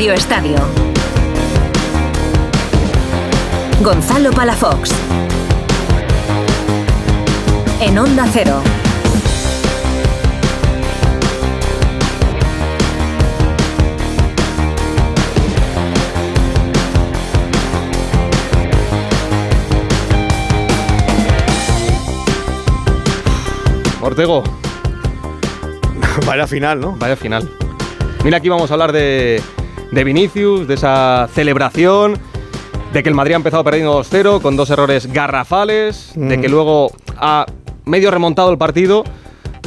Radio Estadio. Gonzalo Palafox. En Onda Cero. Ortego, Vaya final, ¿no? vaya final. Mira, aquí vamos a hablar de, de Vinicius, de esa celebración, de que el Madrid ha empezado perdiendo 2-0 con dos errores garrafales, de Mm. que luego ha medio remontado el partido,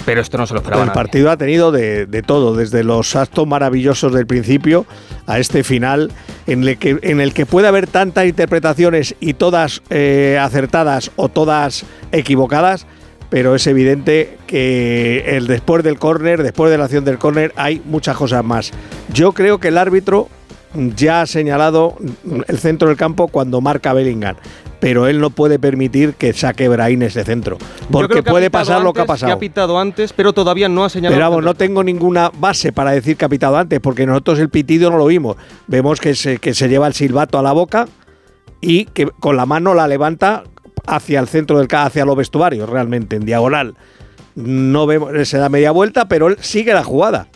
pero esto no se lo esperaba el nadie. partido ha tenido de, de todo, desde los actos maravillosos del principio a este final, en el que, en el que puede haber tantas interpretaciones y todas eh, acertadas o todas equivocadas, pero es evidente que el después del córner, después de la acción del córner, hay muchas cosas más. Yo creo que el árbitro ya ha señalado el centro del campo cuando marca Bellingham. Pero él no puede permitir que saque Brahim ese centro. Porque que puede pasar lo que ha pasado. ha pitado antes, pero todavía no ha señalado. Pero vamos, no tengo ninguna base para decir que ha pitado antes, porque nosotros el pitido no lo vimos. Vemos que se, que se lleva el silbato a la boca y que con la mano la levanta hacia el centro del hacia los vestuarios, realmente, en diagonal. No vemos, se da media vuelta, pero él sigue la jugada.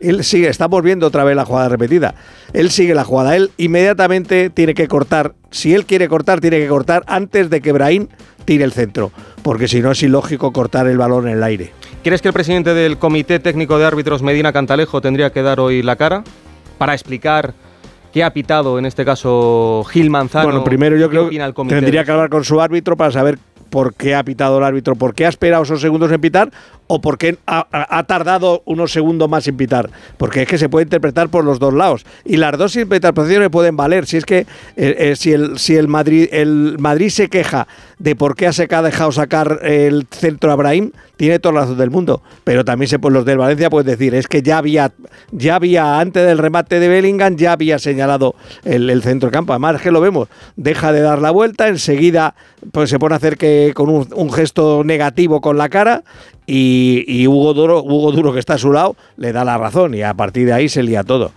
Él sigue, estamos viendo otra vez la jugada repetida. Él sigue la jugada. Él inmediatamente tiene que cortar. Si él quiere cortar, tiene que cortar antes de que Brahim tire el centro. Porque si no es ilógico cortar el balón en el aire. ¿Crees que el presidente del Comité Técnico de Árbitros, Medina Cantalejo, tendría que dar hoy la cara para explicar qué ha pitado, en este caso, Gil Manzano? Bueno, primero yo ¿Qué creo que tendría que hablar con su árbitro para saber por qué ha pitado el árbitro, por qué ha esperado esos segundos en pitar o por qué ha, ha- tardado unos segundos más en pitar. Porque es que se puede interpretar por los dos lados. Y las dos interpretaciones pueden valer. Si es que eh, eh, si, el, si el, Madrid, el Madrid se queja de por qué ha dejado sacar el centro a Brahim, tiene toda la razón del mundo. Pero también se, pues, los del Valencia pueden decir, es que ya había, ya había, antes del remate de Bellingham, ya había señalado el, el centro campo. Además, es que lo vemos, deja de dar la vuelta, enseguida pues se pone a hacer que con un gesto negativo con la cara y, y Hugo, Duro, Hugo Duro, que está a su lado, le da la razón y a partir de ahí se lía todo.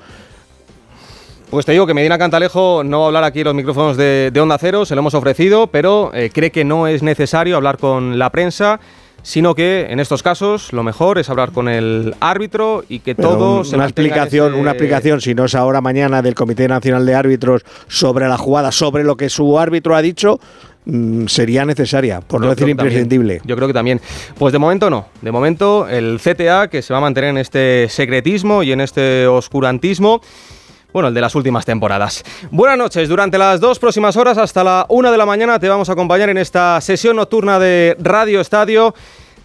Pues te digo que Medina Cantalejo no va a hablar aquí en los micrófonos de, de Onda Cero, se lo hemos ofrecido, pero eh, cree que no es necesario hablar con la prensa, sino que en estos casos lo mejor es hablar con el árbitro y que Pero todo un- se una explicación, ese- una explicación, si no es ahora mañana del Comité Nacional de Árbitros sobre la jugada, sobre lo que su árbitro ha dicho, mm, sería necesaria, por no decir también. imprescindible. Yo creo que también. Pues de momento no. De momento el CTA que se va a mantener en este secretismo y en este oscurantismo. Bueno, el de las últimas temporadas. Buenas noches. Durante las dos próximas horas, hasta la una de la mañana, te vamos a acompañar en esta sesión nocturna de Radio Estadio.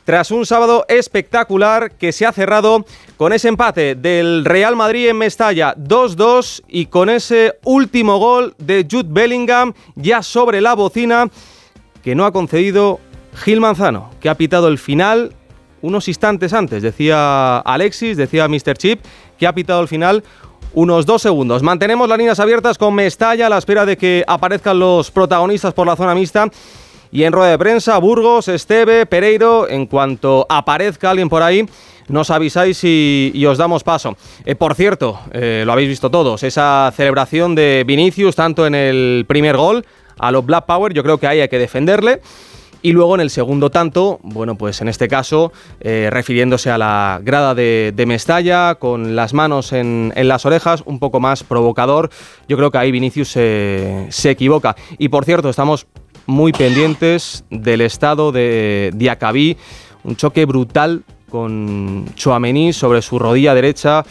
Tras un sábado espectacular que se ha cerrado con ese empate del Real Madrid en Mestalla 2-2 y con ese último gol de Jude Bellingham ya sobre la bocina que no ha concedido Gil Manzano, que ha pitado el final unos instantes antes. Decía Alexis, decía Mr. Chip, que ha pitado el final unos dos segundos. Mantenemos las líneas abiertas con Mestalla a la espera de que aparezcan los protagonistas por la zona mixta. Y en rueda de prensa, Burgos, Esteve, Pereiro, en cuanto aparezca alguien por ahí, nos avisáis y, os damos paso. Eh, por cierto, eh, lo habéis visto todos, esa celebración de Vinicius, tanto en el primer gol, a los Black Power, yo creo que ahí hay que defenderle. Y luego en el segundo tanto, bueno, pues en este caso, eh, refiriéndose a la grada de, Mestalla, con las manos en, las orejas, un poco más provocador. Yo creo que ahí Vinicius se equivoca. Y por cierto, estamos muy pendientes del estado de Diacabí. Un choque brutal con Chouameni sobre su rodilla derecha.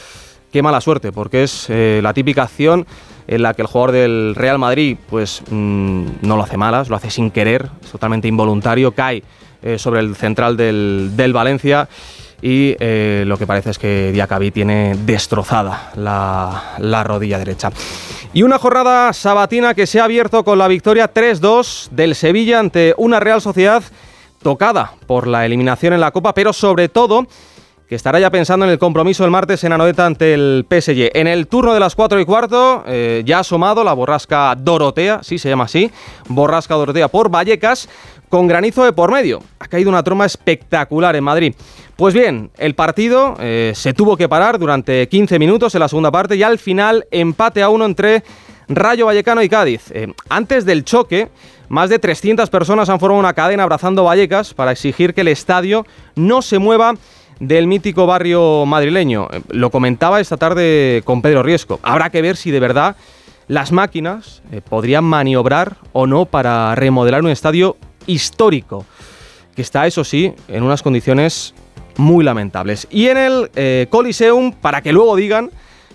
Qué mala suerte, porque es eh, la típica acción en la que el jugador del Real Madrid pues mm, no lo hace malas, lo hace sin querer, es totalmente involuntario, cae eh, sobre el central del, del Valencia y eh, lo que parece es que Diacabí tiene destrozada la, la rodilla derecha. Y una jornada sabatina que se ha abierto con la victoria 3-2 del Sevilla ante una Real Sociedad tocada por la eliminación en la Copa, pero sobre todo que estará ya pensando en el compromiso el martes en Anoeta ante el PSG. En el turno de las 4 y cuarto, eh, ya ha asomado la borrasca Dorotea, sí se llama así, borrasca Dorotea por Vallecas, con granizo de por medio. Ha caído una troma espectacular en Madrid. Pues bien, el partido eh, se tuvo que parar durante 15 minutos en la segunda parte y al final empate a uno entre Rayo Vallecano y Cádiz. Eh, antes del choque, más de 300 personas han formado una cadena abrazando Vallecas para exigir que el estadio no se mueva del mítico barrio madrileño. Eh, lo comentaba esta tarde con Pedro Riesco. Habrá que ver si de verdad las máquinas eh, podrían maniobrar o no para remodelar un estadio histórico, que está, eso sí, en unas condiciones muy lamentables. Y en el eh, Coliseum, para que luego digan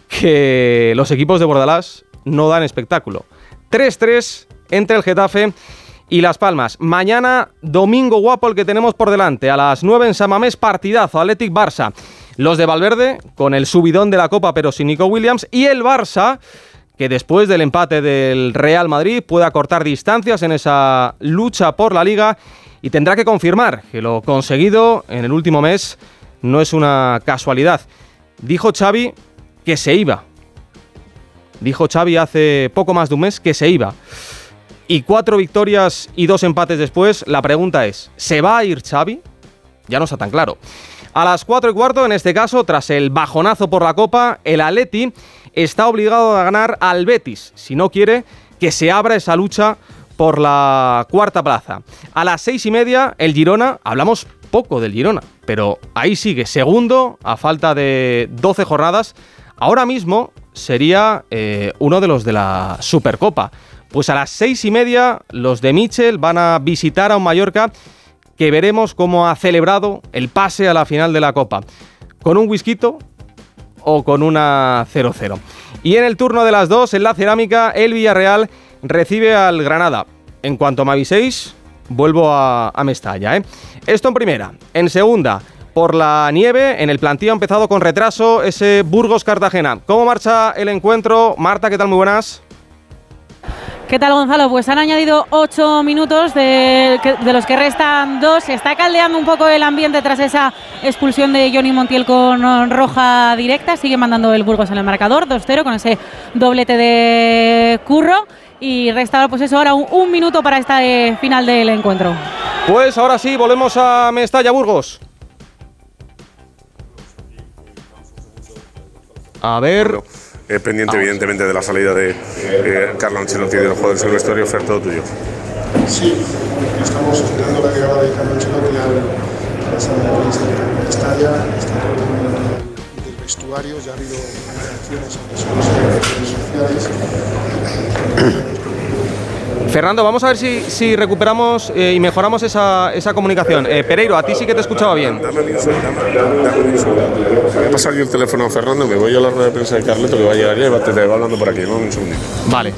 que los equipos de Bordalás no dan espectáculo. 3-3 entre el Getafe y Las Palmas. Mañana, domingo guapo el que tenemos por delante. A las 9 en Samamés, partidazo, Athletic Barça. Los de Valverde, con el subidón de la Copa, pero sin Nico Williams. Y el Barça, que después del empate del Real Madrid pueda cortar distancias en esa lucha por la Liga y tendrá que confirmar que lo conseguido en el último mes no es una casualidad. Dijo Xavi que se iba. Dijo Xavi hace poco más de un mes que se iba y cuatro victorias y dos empates después, la pregunta es, ¿se va a ir Xavi? Ya no está tan claro. A las cuatro y cuarto, en este caso, tras el bajonazo por la Copa, el Atleti está obligado a ganar al Betis, si no quiere que se abra esa lucha por la cuarta plaza. A las seis y media, el Girona, hablamos poco del Girona, pero ahí sigue, segundo, a falta de 12 jornadas. Ahora mismo sería eh, uno de los de la Supercopa. Pues a las seis y media los de Michel van a visitar a un Mallorca que veremos cómo ha celebrado el pase a la final de la Copa. ¿Con un whisky o con una 0-0? Y en el turno de las dos, en la cerámica, el Villarreal recibe al Granada. En cuanto me aviséis, vuelvo a, Mestalla. ¿eh? Esto en primera. En segunda, por la nieve, en el plantillo ha empezado con retraso ese Burgos-Cartagena. ¿Cómo marcha el encuentro? Marta, ¿qué tal? Muy buenas. ¿Qué tal, Gonzalo? Pues han añadido ocho minutos, de, los que restan dos. Se está caldeando un poco el ambiente tras esa expulsión de Johnny Montiel con roja directa. Sigue mandando el Burgos en el marcador, 2-0, con ese doblete de curro. Y resta, pues eso, ahora un, minuto para esta eh, final del encuentro. Pues ahora sí, volvemos a Mestalla, Burgos. A ver pendiente evidentemente de la salida de eh, Carlo Ancelotti de los jugadores del vestuario, Fer, todo tuyo. Sí, estamos esperando la llegada de Carlo Ancelotti a la sala de prensa de Estalla, está todo el mundo del vestuario, ya ha habido reacciones en las redes sociales. Fernando, vamos a ver si, si recuperamos eh, y mejoramos esa, esa comunicación. Eh, Pereiro, a ti sí que te escuchaba bien. Dame, dame, Voy a pasar yo el teléfono a Fernando, me voy a la rueda de prensa de Carleto que va a llegar ya y te, te va hablando por aquí. un segundito. Vale.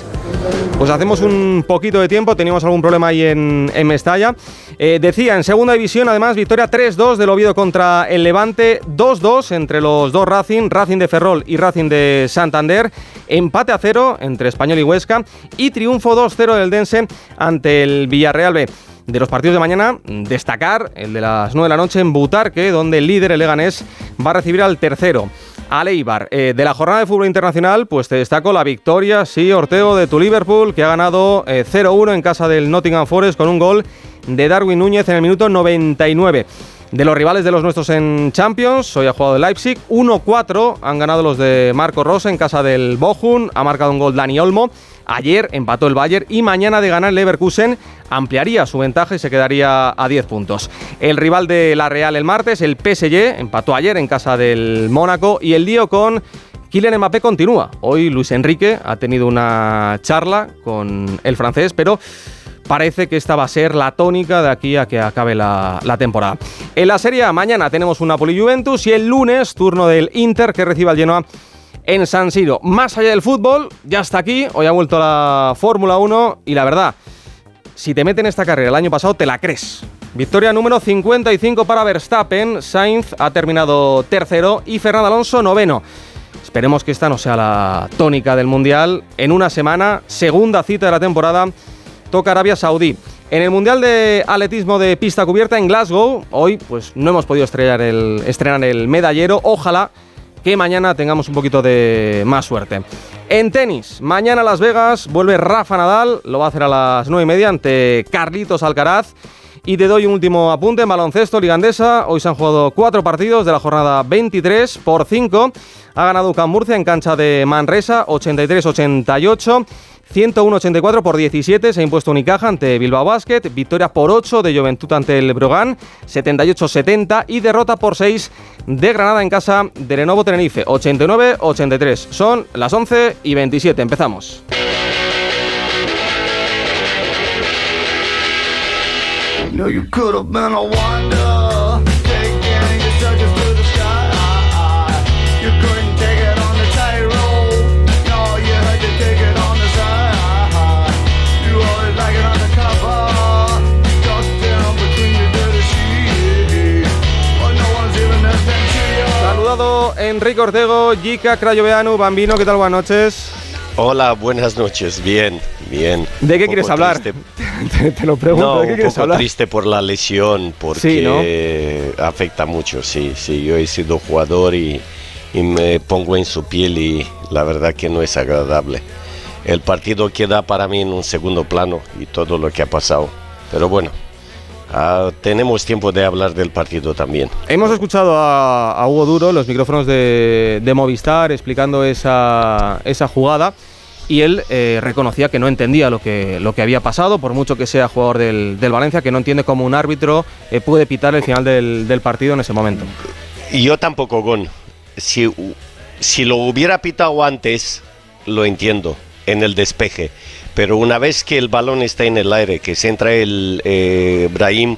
Pues hacemos un poquito de tiempo, teníamos algún problema ahí en, Mestalla. Eh, decía, en segunda división, además, victoria 3-2 del Oviedo contra el Levante, 2-2 entre los dos Racing, Racing de Ferrol y Racing de Santander, empate a cero entre Español y Huesca y triunfo 2-0 del Dense ante el Villarreal B de los partidos de mañana, destacar el de las 9 de la noche en Butarque, donde el líder, el va a recibir al tercero. A Leibar. Eh, de la jornada de fútbol internacional, pues te destaco la victoria, sí, Orteo, de tu Liverpool, que ha ganado 0-1 eh, en casa del Nottingham Forest con un gol de Darwin Núñez en el minuto 99. De los rivales de los nuestros en Champions, hoy ha jugado el Leipzig, 1-4 han ganado los de Marco Rose en casa del Bochum, ha marcado un gol Dani Olmo. Ayer empató el Bayern y mañana de ganar el Leverkusen ampliaría su ventaja y se quedaría a 10 puntos. El rival de la Real el martes, el PSG, empató ayer en casa del Mónaco y el lío con Kylian Mbappé continúa. Hoy Luis Enrique ha tenido una charla con el francés, pero parece que esta va a ser la tónica de aquí a que acabe la, temporada. En la serie mañana tenemos una Napoli Juventus y el lunes turno del Inter que recibe al Genoa en San Siro. Más allá del fútbol, ya está aquí, hoy ha vuelto la Fórmula 1 y la verdad, si te meten esta carrera el año pasado, te la crees. Victoria número 55 para Verstappen, Sainz ha terminado tercero y Fernando Alonso noveno. Esperemos que esta no sea la tónica del Mundial. En una semana, segunda cita de la temporada, toca Arabia Saudí. En el Mundial de Atletismo de Pista Cubierta en Glasgow, hoy pues no hemos podido estrenar el, estrenar el medallero. Ojalá que mañana tengamos un poquito de más suerte. En tenis, mañana Las Vegas vuelve Rafa Nadal, lo va a hacer a las 9 y media ante Carlitos Alcaraz. Y te doy un último apunte en baloncesto ligandesa. Hoy se han jugado cuatro partidos de la jornada 23 por 5. Ha ganado UCAM Murcia en cancha de Manresa 83-88. 101-84 por 17 se ha impuesto Unicaja ante Bilbao Basket, victoria por 8 de Juventud ante el Brogan, 78-70 y derrota por 6 de Granada en casa de Lenovo Tenerife, 89-83. Son las 11 y 27, empezamos. Enrique Ortego, Jica, Crayoveanu, Bambino, ¿qué tal? Buenas noches. Hola, buenas noches, bien, bien. ¿De qué quieres hablar? te, lo pregunto, no, ¿de qué quieres un poco triste por la lesión, porque afecta mucho, sí, sí. Yo he sido jugador y, y me pongo en su piel y la verdad que no es agradable. El partido queda para mí en un segundo plano y todo lo que ha pasado. Pero bueno, Ah, tenemos tiempo de hablar del partido también. Hemos escuchado a, Hugo Duro, los micrófonos de, Movistar, explicando esa, esa jugada. Y él eh, reconocía que no entendía lo que, lo que había pasado, por mucho que sea jugador del, Valencia, que no entiende cómo un árbitro eh, puede pitar el final del, partido en ese momento. Yo tampoco, Gon. Si, si lo hubiera pitado antes, lo entiendo, en el despeje pero una vez que el balón está en el aire, que se entra el eh, Brahim,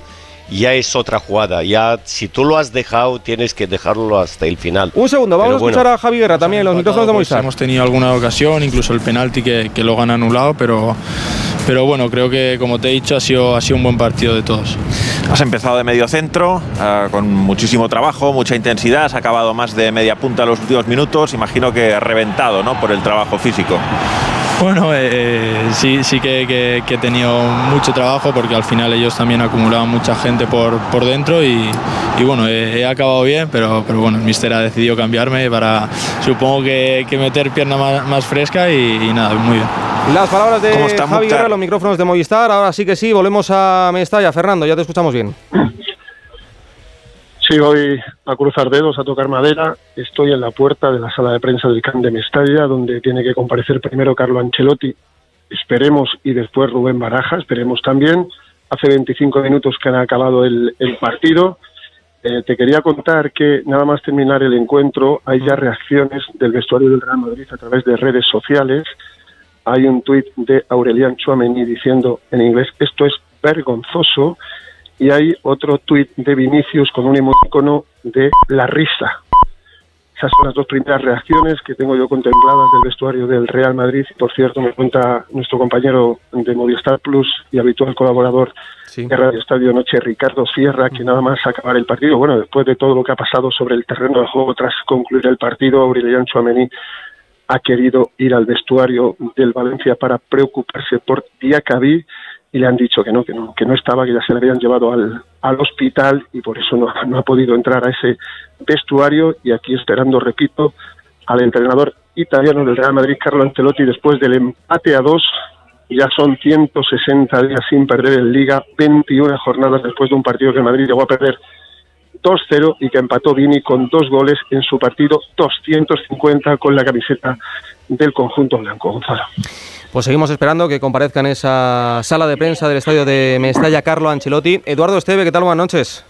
ya es otra jugada. Ya si tú lo has dejado, tienes que dejarlo hasta el final. Un segundo, vamos a escuchar a Javi Guerra también, los micrófonos de pues Moisés. hemos tenido alguna ocasión, incluso el penalti que, que, lo han anulado, pero, pero bueno, creo que como te he dicho, ha sido, ha sido un buen partido de todos. Has empezado de medio centro, uh, con muchísimo trabajo, mucha intensidad, has acabado más de media punta los últimos minutos, imagino que reventado ¿no? por el trabajo físico. Bueno, eh, eh, sí, sí que, he tenido mucho trabajo porque al final ellos también acumulaban mucha gente por, por dentro y, bueno, he, acabado bien, pero, pero bueno, el míster ha decidido cambiarme para, supongo que, meter pierna más, fresca y, nada, muy bien. Las palabras de Javi Guerra, los micrófonos de Movistar, ahora sí que sí, volvemos a Mestalla. Fernando, ya te escuchamos bien. Sí, voy a cruzar dedos, a tocar madera. Estoy en la puerta de la sala de prensa del CAN de Mestalla, donde tiene que comparecer primero Carlo Ancelotti, esperemos, y después Rubén Baraja, esperemos también. Hace 25 minutos que han acabado el, partido. Eh, te quería contar que nada más terminar el encuentro hay ya reacciones del vestuario del Real Madrid a través de redes sociales. Hay un tuit de Aurelian Chouameni diciendo en inglés esto es vergonzoso y hay otro tuit de Vinicius con un emoticono de la risa. Esas son las dos primeras reacciones que tengo yo contempladas del vestuario del Real Madrid. Por cierto, me cuenta nuestro compañero de Movistar Plus y habitual colaborador de Radio Estadio Noche, Ricardo Sierra, que nada más acabar el partido, bueno, después de todo lo que ha pasado sobre el terreno de juego tras concluir el partido, Aurelian Chouameni ha querido ir al vestuario del Valencia para preocuparse por Diacabí y le han dicho que no, que no, que no estaba, que ya se le habían llevado al, al hospital y por eso no, no ha podido entrar a ese vestuario y aquí esperando, repito, al entrenador italiano del Real Madrid, Carlo Ancelotti, después del empate a dos, ya son 160 días sin perder en Liga, 21 jornadas después de un partido que Madrid llegó a perder 2-0 y que empató Vini con dos goles en su partido 250 con la camiseta del conjunto blanco, Gonzalo. Pues seguimos esperando que comparezca en esa sala de prensa del estadio de Mestalla Carlo Ancelotti. Eduardo Esteve, ¿qué tal? Buenas noches.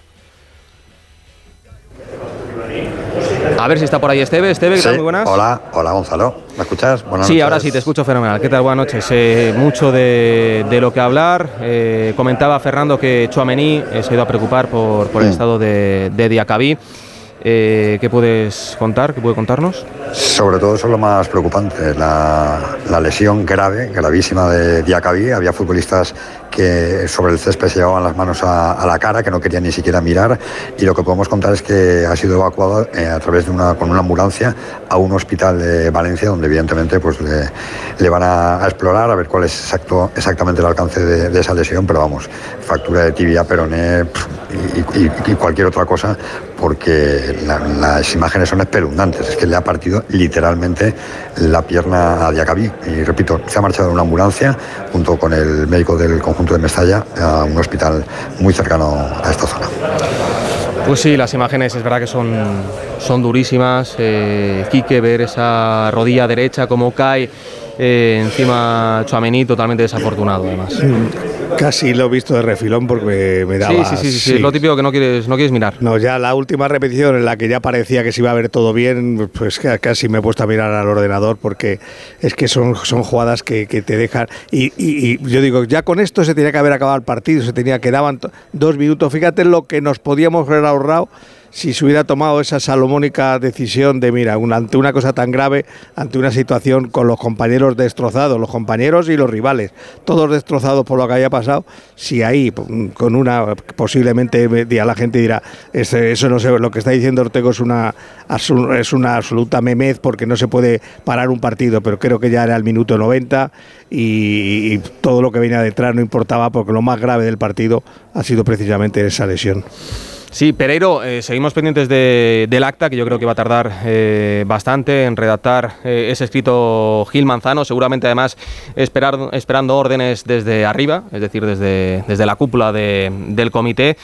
A ver si está por ahí Esteve. Esteve, ¿qué tal? Muy buenas. Hola, hola Gonzalo. ¿Me escuchas? Buenas sí, ahora sí, te escucho fenomenal. ¿Qué tal? Buenas noches. Eh, mucho de, lo que hablar. Eh, comentaba Fernando que Chuamení eh, se ha ido a preocupar por, el mm. estado de, de Diacabí. Eh, ¿Qué puedes contar? ¿Qué puede contarnos? Sobre todo eso es lo más preocupante, la, lesión grave, gravísima de Diacabí. Había futbolistas que sobre el césped se llevaban las manos a, la cara, que no querían ni siquiera mirar. Y lo que podemos contar es que ha sido evacuado eh, a través de una, con una ambulancia a un hospital de Valencia, donde evidentemente pues, le, van a, explorar a ver cuál es exacto, exactamente el alcance de, esa lesión, pero vamos, fractura de tibia, peroné y, cualquier otra cosa, porque las imágenes son espeluznantes. Es que le ha partido literalmente la pierna a Diacabí. Y repito, se ha marchado en una ambulancia junto con el médico del conjunto de Mestalla a un hospital muy cercano a esta zona. Pues sí, las imágenes es verdad que son, son durísimas. Eh, Quique, ver esa rodilla derecha como cae eh, encima Chuamení totalmente desafortunado además. Casi lo he visto de refilón porque me daba... Sí, sí, sí, sí, es lo típico que no quieres, no quieres mirar. No, ya la última repetición en la que ya parecía que se iba a ver todo bien, pues casi me he puesto a mirar al ordenador porque es que son, son jugadas que, te dejan... Y, y, yo digo, ya con esto se tenía que haber acabado el partido, se tenía que daban dos minutos. Fíjate lo que nos podíamos haber ahorrado si se hubiera tomado esa salomónica decisión de, mira, ante una cosa tan grave, ante una situación con los compañeros destrozados, los compañeros y los rivales, todos destrozados por lo que haya pasado, si ahí, con una, posiblemente la gente dirá, eso no sé, lo que está diciendo Ortego es una, es una absoluta memez porque no se puede parar un partido, pero creo que ya era el minuto 90 y, y todo lo que venía detrás no importaba porque lo más grave del partido ha sido precisamente esa lesión. Sí, Pereiro, eh, seguimos pendientes del acta, que yo creo que va a tardar eh, bastante en redactar eh, ese escrito Gil Manzano, seguramente además esperar, esperando órdenes desde arriba, es decir, desde, desde la cúpula del comité.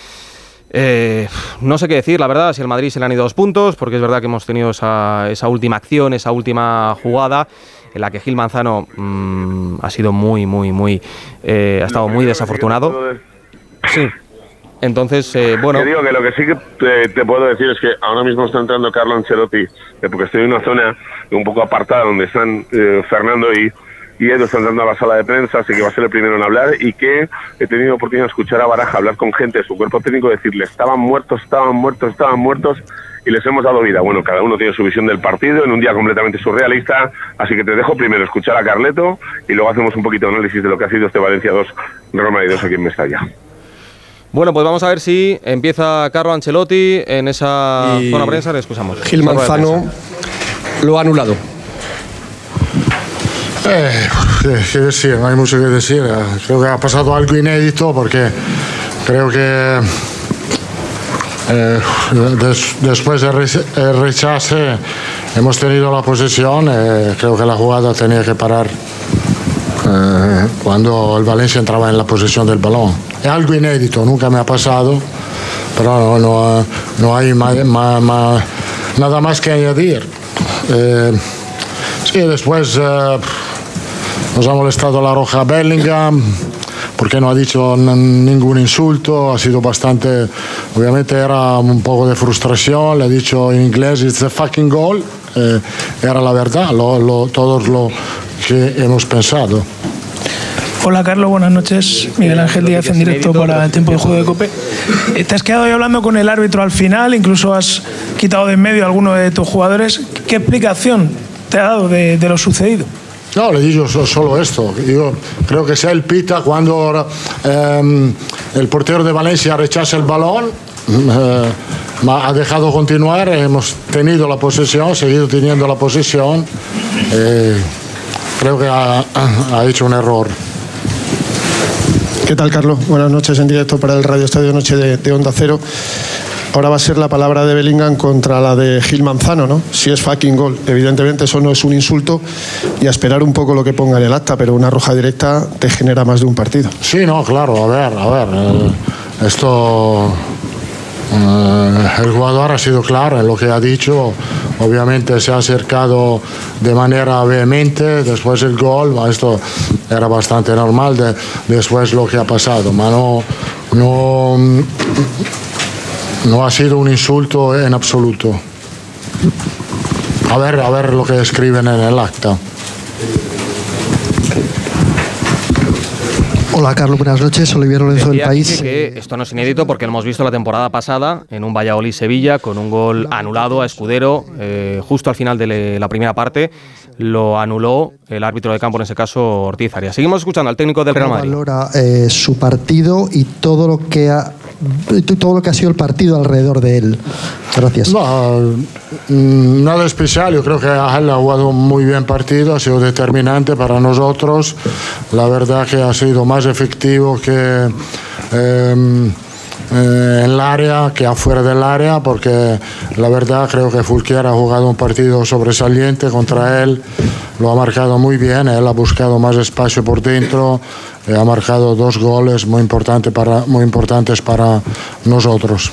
no sé qué decir, la verdad, si al Madrid se le han ido dos puntos, porque es verdad que hemos tenido esa, esa última acción, esa última jugada en la que Gil Manzano mm, ha sido muy, muy, muy, ha estado muy desafortunado. Sí. Entonces, eh, bueno. Te digo que lo que sí que te, puedo decir es que ahora mismo está entrando Carlo Ancelotti, eh, porque estoy en una zona un poco apartada donde están eh, Fernando y, y Edu están entrando a la sala de prensa, así que va a ser el primero en hablar y que he tenido oportunidad de escuchar a Baraja hablar con gente de su cuerpo técnico, decirle estaban muertos, estaban muertos, estaban muertos y les hemos dado vida. Bueno, cada uno tiene su visión del partido en un día completamente surrealista, así que te dejo primero escuchar a Carleto y luego hacemos un poquito de análisis de lo que ha sido este Valencia 2, Roma y 2 aquí en Mestalla. Bueno, pues vamos a ver si empieza Carlo Ancelotti en esa zona prensa. Le escuchamos. Gil Manzano lo ha anulado. Eh, qué decir, no hay mucho que decir. Creo que ha pasado algo inédito porque creo que eh, después del rechace hemos tenido la posesión. Eh, creo que la jugada tenía que parar eh, cuando el Valencia entraba en la posesión del balón. Es algo inédito, nunca me ha pasado, pero no, no, hay nada más que añadir. Eh, sí, después eh, nos ha molestado la roja Bellingham porque no ha dicho ningún insulto, ha sido bastante, obviamente era un poco de frustración, le ha dicho en inglés, it's a fucking goal, era la verdad, lo, todos lo que hemos pensado. Hola Carlos, buenas noches. Miguel Ángel Díaz en directo para el tiempo de juego de Cope. Eh, te has quedado hoy hablando con el árbitro al final, incluso has quitado de en medio a alguno de tus jugadores. ¿Qué explicación te ha dado de, lo sucedido? No, le digo solo esto. Yo creo que sea el pita cuando em, el portero de Valencia rechaza el balón. Eh, ha dejado continuar, hemos tenido la posesión, seguido teniendo la posesión. Eh, creo que ha hecho un error. ¿Qué tal, Carlos? Buenas noches en directo para el Radio Estadio Noche de, Onda Cero. Ahora va a ser la palabra de Bellingham contra la de Gil Manzano, ¿no? Si es fucking gol. Evidentemente eso no es un insulto y a esperar un poco lo que ponga en el acta, pero una roja directa te genera más de un partido. Sí, no, claro, a ver, a ver. Eh, esto eh, el jugador ha sido claro en lo que ha dicho, obviamente se ha acercado de manera vehemente, después el gol, esto era bastante normal de, después lo que ha pasado, pero no, no, ha sido un insulto en absoluto. A ver, a ver lo que escriben en el acta. Hola Carlos, buenas noches. Olivier Lorenzo del País. Que esto no es inédito porque lo hemos visto la temporada pasada en un Valladolid-Sevilla con un gol anulado a Escudero eh, justo al final de la primera parte lo anuló el árbitro de campo, en ese caso Ortiz Arias. Seguimos escuchando al técnico del Real Madrid. valora eh, su partido y todo lo que ha todo lo que ha sido el partido alrededor de él. Gracias. No, mm, nada especial. Yo creo que él ha jugado muy bien partido, ha sido determinante para nosotros. La verdad que ha sido más efectivo que em, eh, en el área que afuera del área, porque la verdad creo que Fulquier ha jugado un partido sobresaliente contra él, lo ha marcado muy bien, él ha buscado más espacio por dentro, y ha marcado dos goles muy, importante para, muy importantes para nosotros.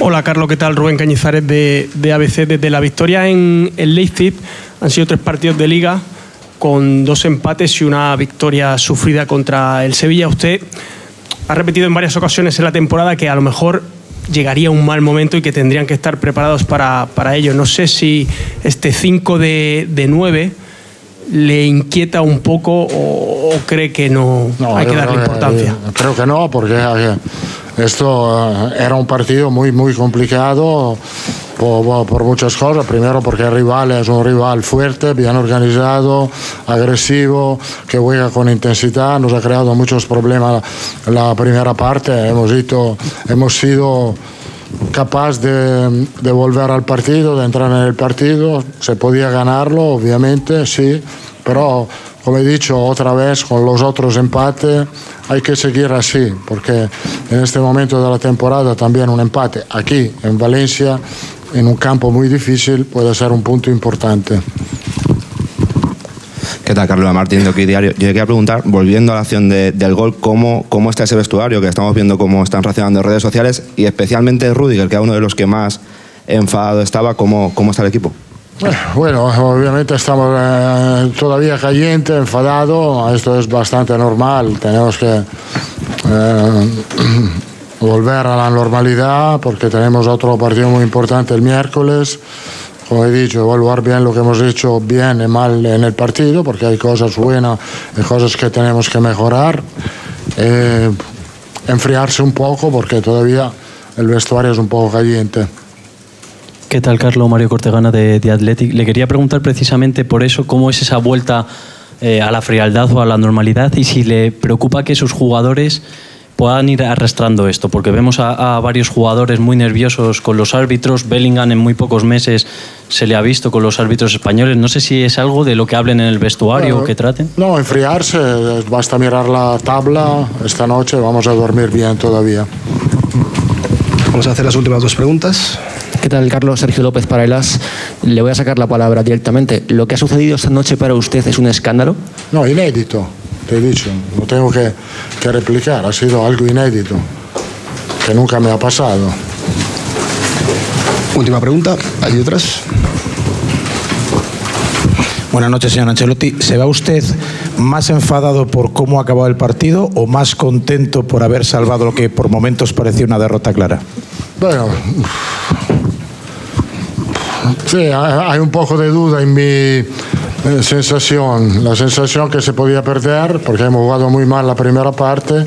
Hola Carlos, ¿qué tal? Rubén Cañizares de, de ABC. Desde la victoria en el Leipzig han sido tres partidos de liga con dos empates y una victoria sufrida contra el Sevilla. Usted ha repetido en varias ocasiones en la temporada que a lo mejor llegaría un mal momento y que tendrían que estar preparados para, para ello. No sé si este 5 de, de 9 le inquieta un poco o, cree que no, hay que darle importancia. creo que no, porque esto eh, era un partido muy, muy complicado por, por, muchas cosas. Primero porque el rival es un rival fuerte, bien organizado, agresivo, que juega con intensidad. Nos ha creado muchos problemas la primera parte. Hemos, ido, hemos sido capaz de, volver al partido, de entrar en el partido. Se podía ganarlo, obviamente, sí, pero como he dicho otra vez con los otros empates, hay que seguir así, porque en este momento de la temporada también un empate aquí en Valencia, en un campo muy difícil, puede ser un punto importante. ¿Qué tal, Carlos Martín de Aquí Diario? Yo quería preguntar, volviendo a la acción del gol, ¿cómo, ¿cómo está ese vestuario? Que estamos viendo cómo están reaccionando redes sociales y especialmente Rudiger, que era uno de los que más enfadado estaba, ¿cómo, cómo está el equipo? Bueno, obviamente estamos eh, todavía caliente, enfadado, esto es bastante normal, tenemos que eh, volver a la normalidad porque tenemos otro partido muy importante el miércoles. Como he dicho, evaluar bien lo que hemos hecho bien y mal en el partido porque hay cosas buenas y cosas que tenemos que mejorar. Eh, enfriarse un poco porque todavía el vestuario es un poco caliente. ¿Qué tal, Carlos? Mario Cortegana de, de. Le quería preguntar precisamente por eso, cómo es esa vuelta eh, a la frialdad o a la normalidad y si le preocupa que sus jugadores puedan ir arrastrando esto, porque vemos a, varios jugadores muy nerviosos con los árbitros. Bellingham en muy pocos meses se le ha visto con los árbitros españoles. No sé si es algo de lo que hablen en el vestuario o que traten. No, enfriarse, basta mirar la tabla. Esta noche vamos a dormir bien todavía. Vamos a hacer las últimas dos preguntas. ¿Qué tal, Carlos? Sergio López para el AS. Le voy a sacar la palabra directamente. ¿Lo que ha sucedido esta noche para usted es un escándalo? No, inédito, te he dicho. No tengo que, que replicar. Ha sido algo inédito, que nunca me ha pasado. Última pregunta. ¿Hay otras? Buenas noches, señor Ancelotti. ¿Se va usted más enfadado por cómo ha acabado el partido o más contento por haber salvado lo que por momentos parecía una derrota clara? Bueno, Sí, hay un poco de duda en mi eh, sensación. La sensación que se podía perder, porque hemos jugado muy mal la primera parte.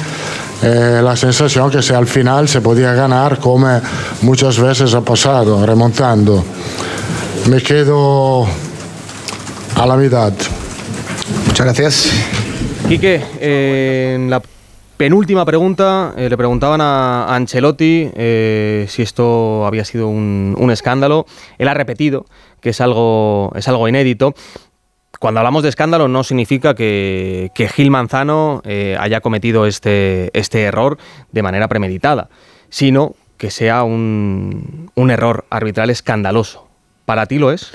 Eh, la sensación que al final se podía ganar como muchas veces ha pasado, remontando. Me quedo a la mitad. Muchas gracias. Quique, eh, en la Penúltima pregunta, eh, le preguntaban a Ancelotti eh, si esto había sido un, escándalo. Él ha repetido que es algo, es algo inédito. Cuando hablamos de escándalo no significa que, Gil Manzano eh, haya cometido este, este error de manera premeditada, sino que sea un, un error arbitral escandaloso. ¿Para ti lo es?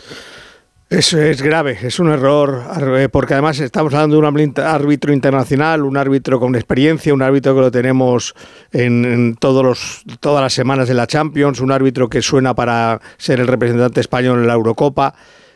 Es, es grave, es un error, eh, porque además estamos hablando de un árbitro internacional, un árbitro con experiencia, un árbitro que lo tenemos en, todos los, todas las semanas de la Champions, un árbitro que suena para ser el representante español en la Eurocopa.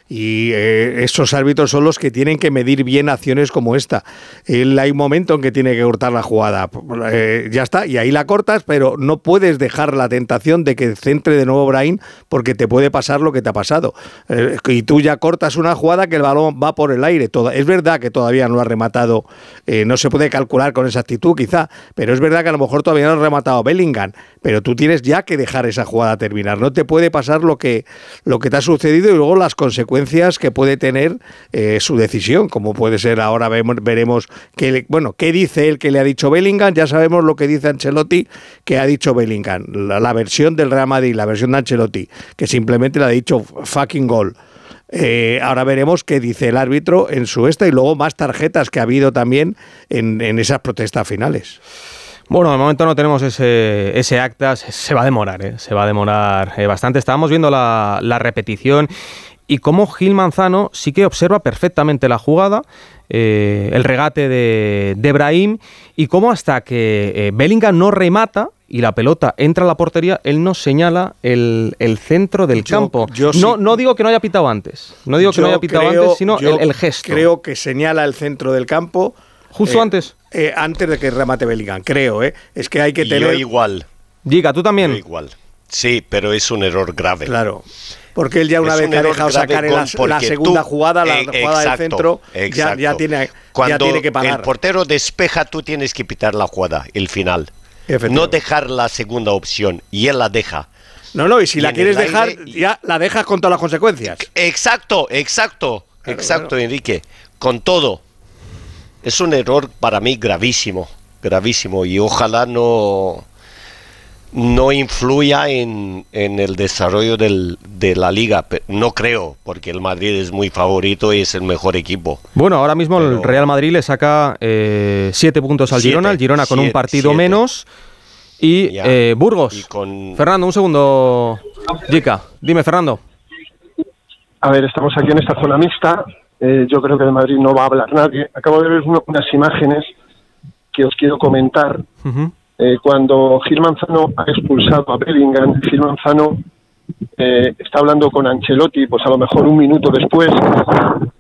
Y eh, esos árbitros son los que tienen que medir bien acciones como esta. Él, hay un momento en que tiene que cortar la jugada. Eh, ya está, y ahí la cortas, pero no puedes dejar la tentación de que centre de nuevo Brain porque te puede pasar lo que te ha pasado. Eh, y tú ya cortas una jugada que el balón va por el aire. Toda, es verdad que todavía no ha rematado, no se puede calcular con exactitud quizá, pero es verdad que a lo mejor todavía no ha rematado Bellingham. Pero tú tienes ya que dejar esa jugada terminar. No te puede pasar lo que, lo que te ha sucedido y luego las consecuencias que puede tener eh, su decisión, como puede ser ahora veremos que, bueno, qué dice él que le ha dicho Bellingham, ya sabemos lo que dice Ancelotti que ha dicho Bellingham, la, versión del Real Madrid, la versión de Ancelotti, que simplemente le ha dicho fucking gol. Eh, ahora veremos qué dice el árbitro en su esta y luego más tarjetas que ha habido también en, esas protestas finales. Bueno, de momento no tenemos ese, ese acta, se, va a demorar, ¿eh? se va a demorar eh, bastante. Estábamos viendo la, repetición y cómo Gil Manzano sí que observa perfectamente la jugada, el regate de, de Brahim y cómo hasta que Bellingham no remata, y la pelota entra a la portería, él nos señala el, centro del campo. no, no digo que no haya pitado antes, no digo que no haya pitado antes, sino el, gesto. Creo que señala el centro del campo. Justo eh, antes. Eh, antes de que remate Bellingham, creo, ¿eh? Es que hay que tener... Yo igual. Diga, tú también. igual. Sí, pero es un error grave. Claro. Porque él ya una vez que ha dejado sacar la, segunda jugada, la jugada del centro, ya, tiene, ya tiene que pagar. el portero despeja, tú tienes que pitar la jugada, el final. No dejar la segunda opción y él la deja. No, no, y si la quieres dejar, ya la dejas con todas las consecuencias. Exacto, exacto, exacto, Enrique. Con todo. Es un error para mí gravísimo, gravísimo. Y ojalá no, no influya en, el desarrollo de la liga. No creo, porque el Madrid es muy favorito y es el mejor equipo. Bueno, ahora mismo el Real Madrid le saca eh, siete puntos al Girona, el Girona con un partido menos. Y eh, Burgos. Fernando, un segundo. Jica, dime, Fernando. A ver, estamos aquí en esta zona mixta. Eh, yo creo que de Madrid no va a hablar nadie. Acabo de ver unas imágenes que os quiero comentar. Eh, cuando Gil Manzano ha expulsado a Bellingham, Gil Manzano eh, está hablando con Ancelotti, pues a lo mejor un minuto después,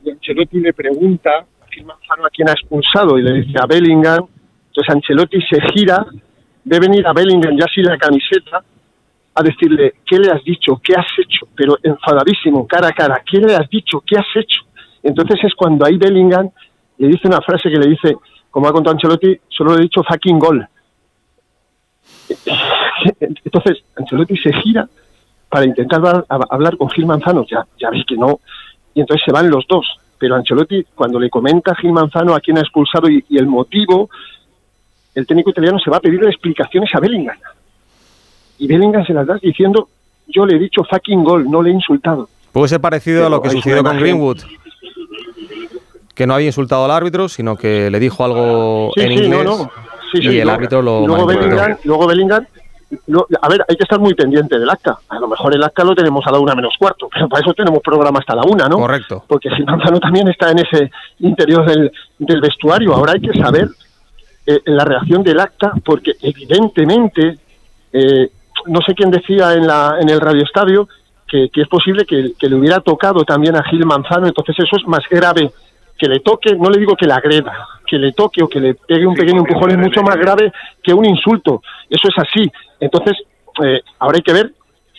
y Ancelotti le pregunta a Gil Manzano a quién ha expulsado y le dice a Bellingham. Entonces Ancelotti se gira, ve venir a Bellingham ya sin la camiseta, a decirle, ¿qué le has dicho? ¿Qué has hecho? Pero enfadadísimo, cara a cara, ¿qué le has dicho? ¿Qué has hecho? Entonces es cuando ahí Bellingham le dice una frase que le dice, como ha contado Ancelotti, solo le he dicho fucking gol. Entonces, Ancelotti se gira para intentar hablar con Gil Manzano, ya, ya ves que no, y entonces se van los dos. Pero Ancelotti, cuando le comenta a Gil Manzano a quién ha expulsado y, el motivo, el técnico italiano se va a pedir explicaciones a Bellingham. Y Bellingham se las da diciendo, yo le he dicho fucking gol, no le he insultado. Puede ser parecido a lo que sucedió con Greenwood. Que no había insultado al árbitro, sino que le dijo algo en inglés y el árbitro lo luego Bellingham, luego Bellingham a ver, hay que estar muy pendiente del acta. A lo mejor el acta lo tenemos a la una menos cuarto, pero para eso tenemos programa hasta la una, ¿no? Correcto. Porque si Manzano también está en ese interior del, vestuario. Ahora hay que saber eh, la reacción del acta, porque evidentemente, eh, no sé quién decía en, la, en el radioestadio que, que es posible que, que, le hubiera tocado también a Gil Manzano, entonces eso es más grave que le toque, no le digo que le agreda, que le toque o que le pegue un pequeño empujón es mucho más grave que un insulto. Eso es así. Entonces, eh, ahora hay que ver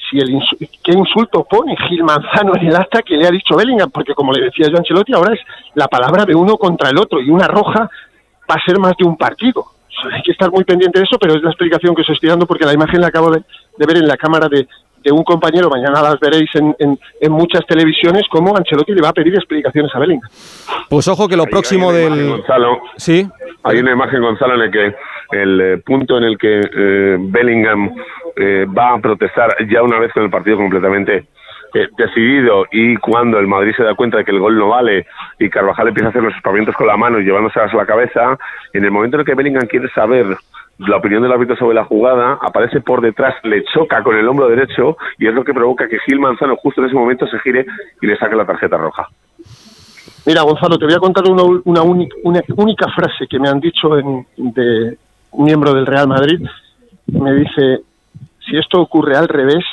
si el qué insulto pone Gil Manzano en el acta que le ha dicho Bellingham, porque como le decía yo a Ancelotti, ahora es la palabra de uno contra el otro y una roja va a ser más de un partido. hay que estar muy pendiente de eso, pero es la explicación que os estoy dando porque la imagen la acabo de ver en la cámara de, de un compañero, mañana las veréis en, en, muchas televisiones, como Ancelotti le va a pedir explicaciones a Bellingham. Pues ojo que lo próximo del... Gonzalo, sí. Hay una imagen, Gonzalo, en el que el eh, punto en el que eh, Bellingham eh, va a protestar ya una vez con el partido completamente decidido y cuando el Madrid se da cuenta de que el gol no vale y Carvajal empieza a hacer los espamientos con la mano y llevándose a la cabeza, en el momento en el que Bellingham quiere saber la opinión del árbitro sobre la jugada, aparece por detrás, le choca con el hombro derecho y es lo que provoca que Gil Manzano justo en ese momento se gire y le saque la tarjeta roja. Mira, Gonzalo, te voy a contar una, una, única, frase que me han dicho en, de miembro del Real Madrid. Me dice, si esto ocurre al revés,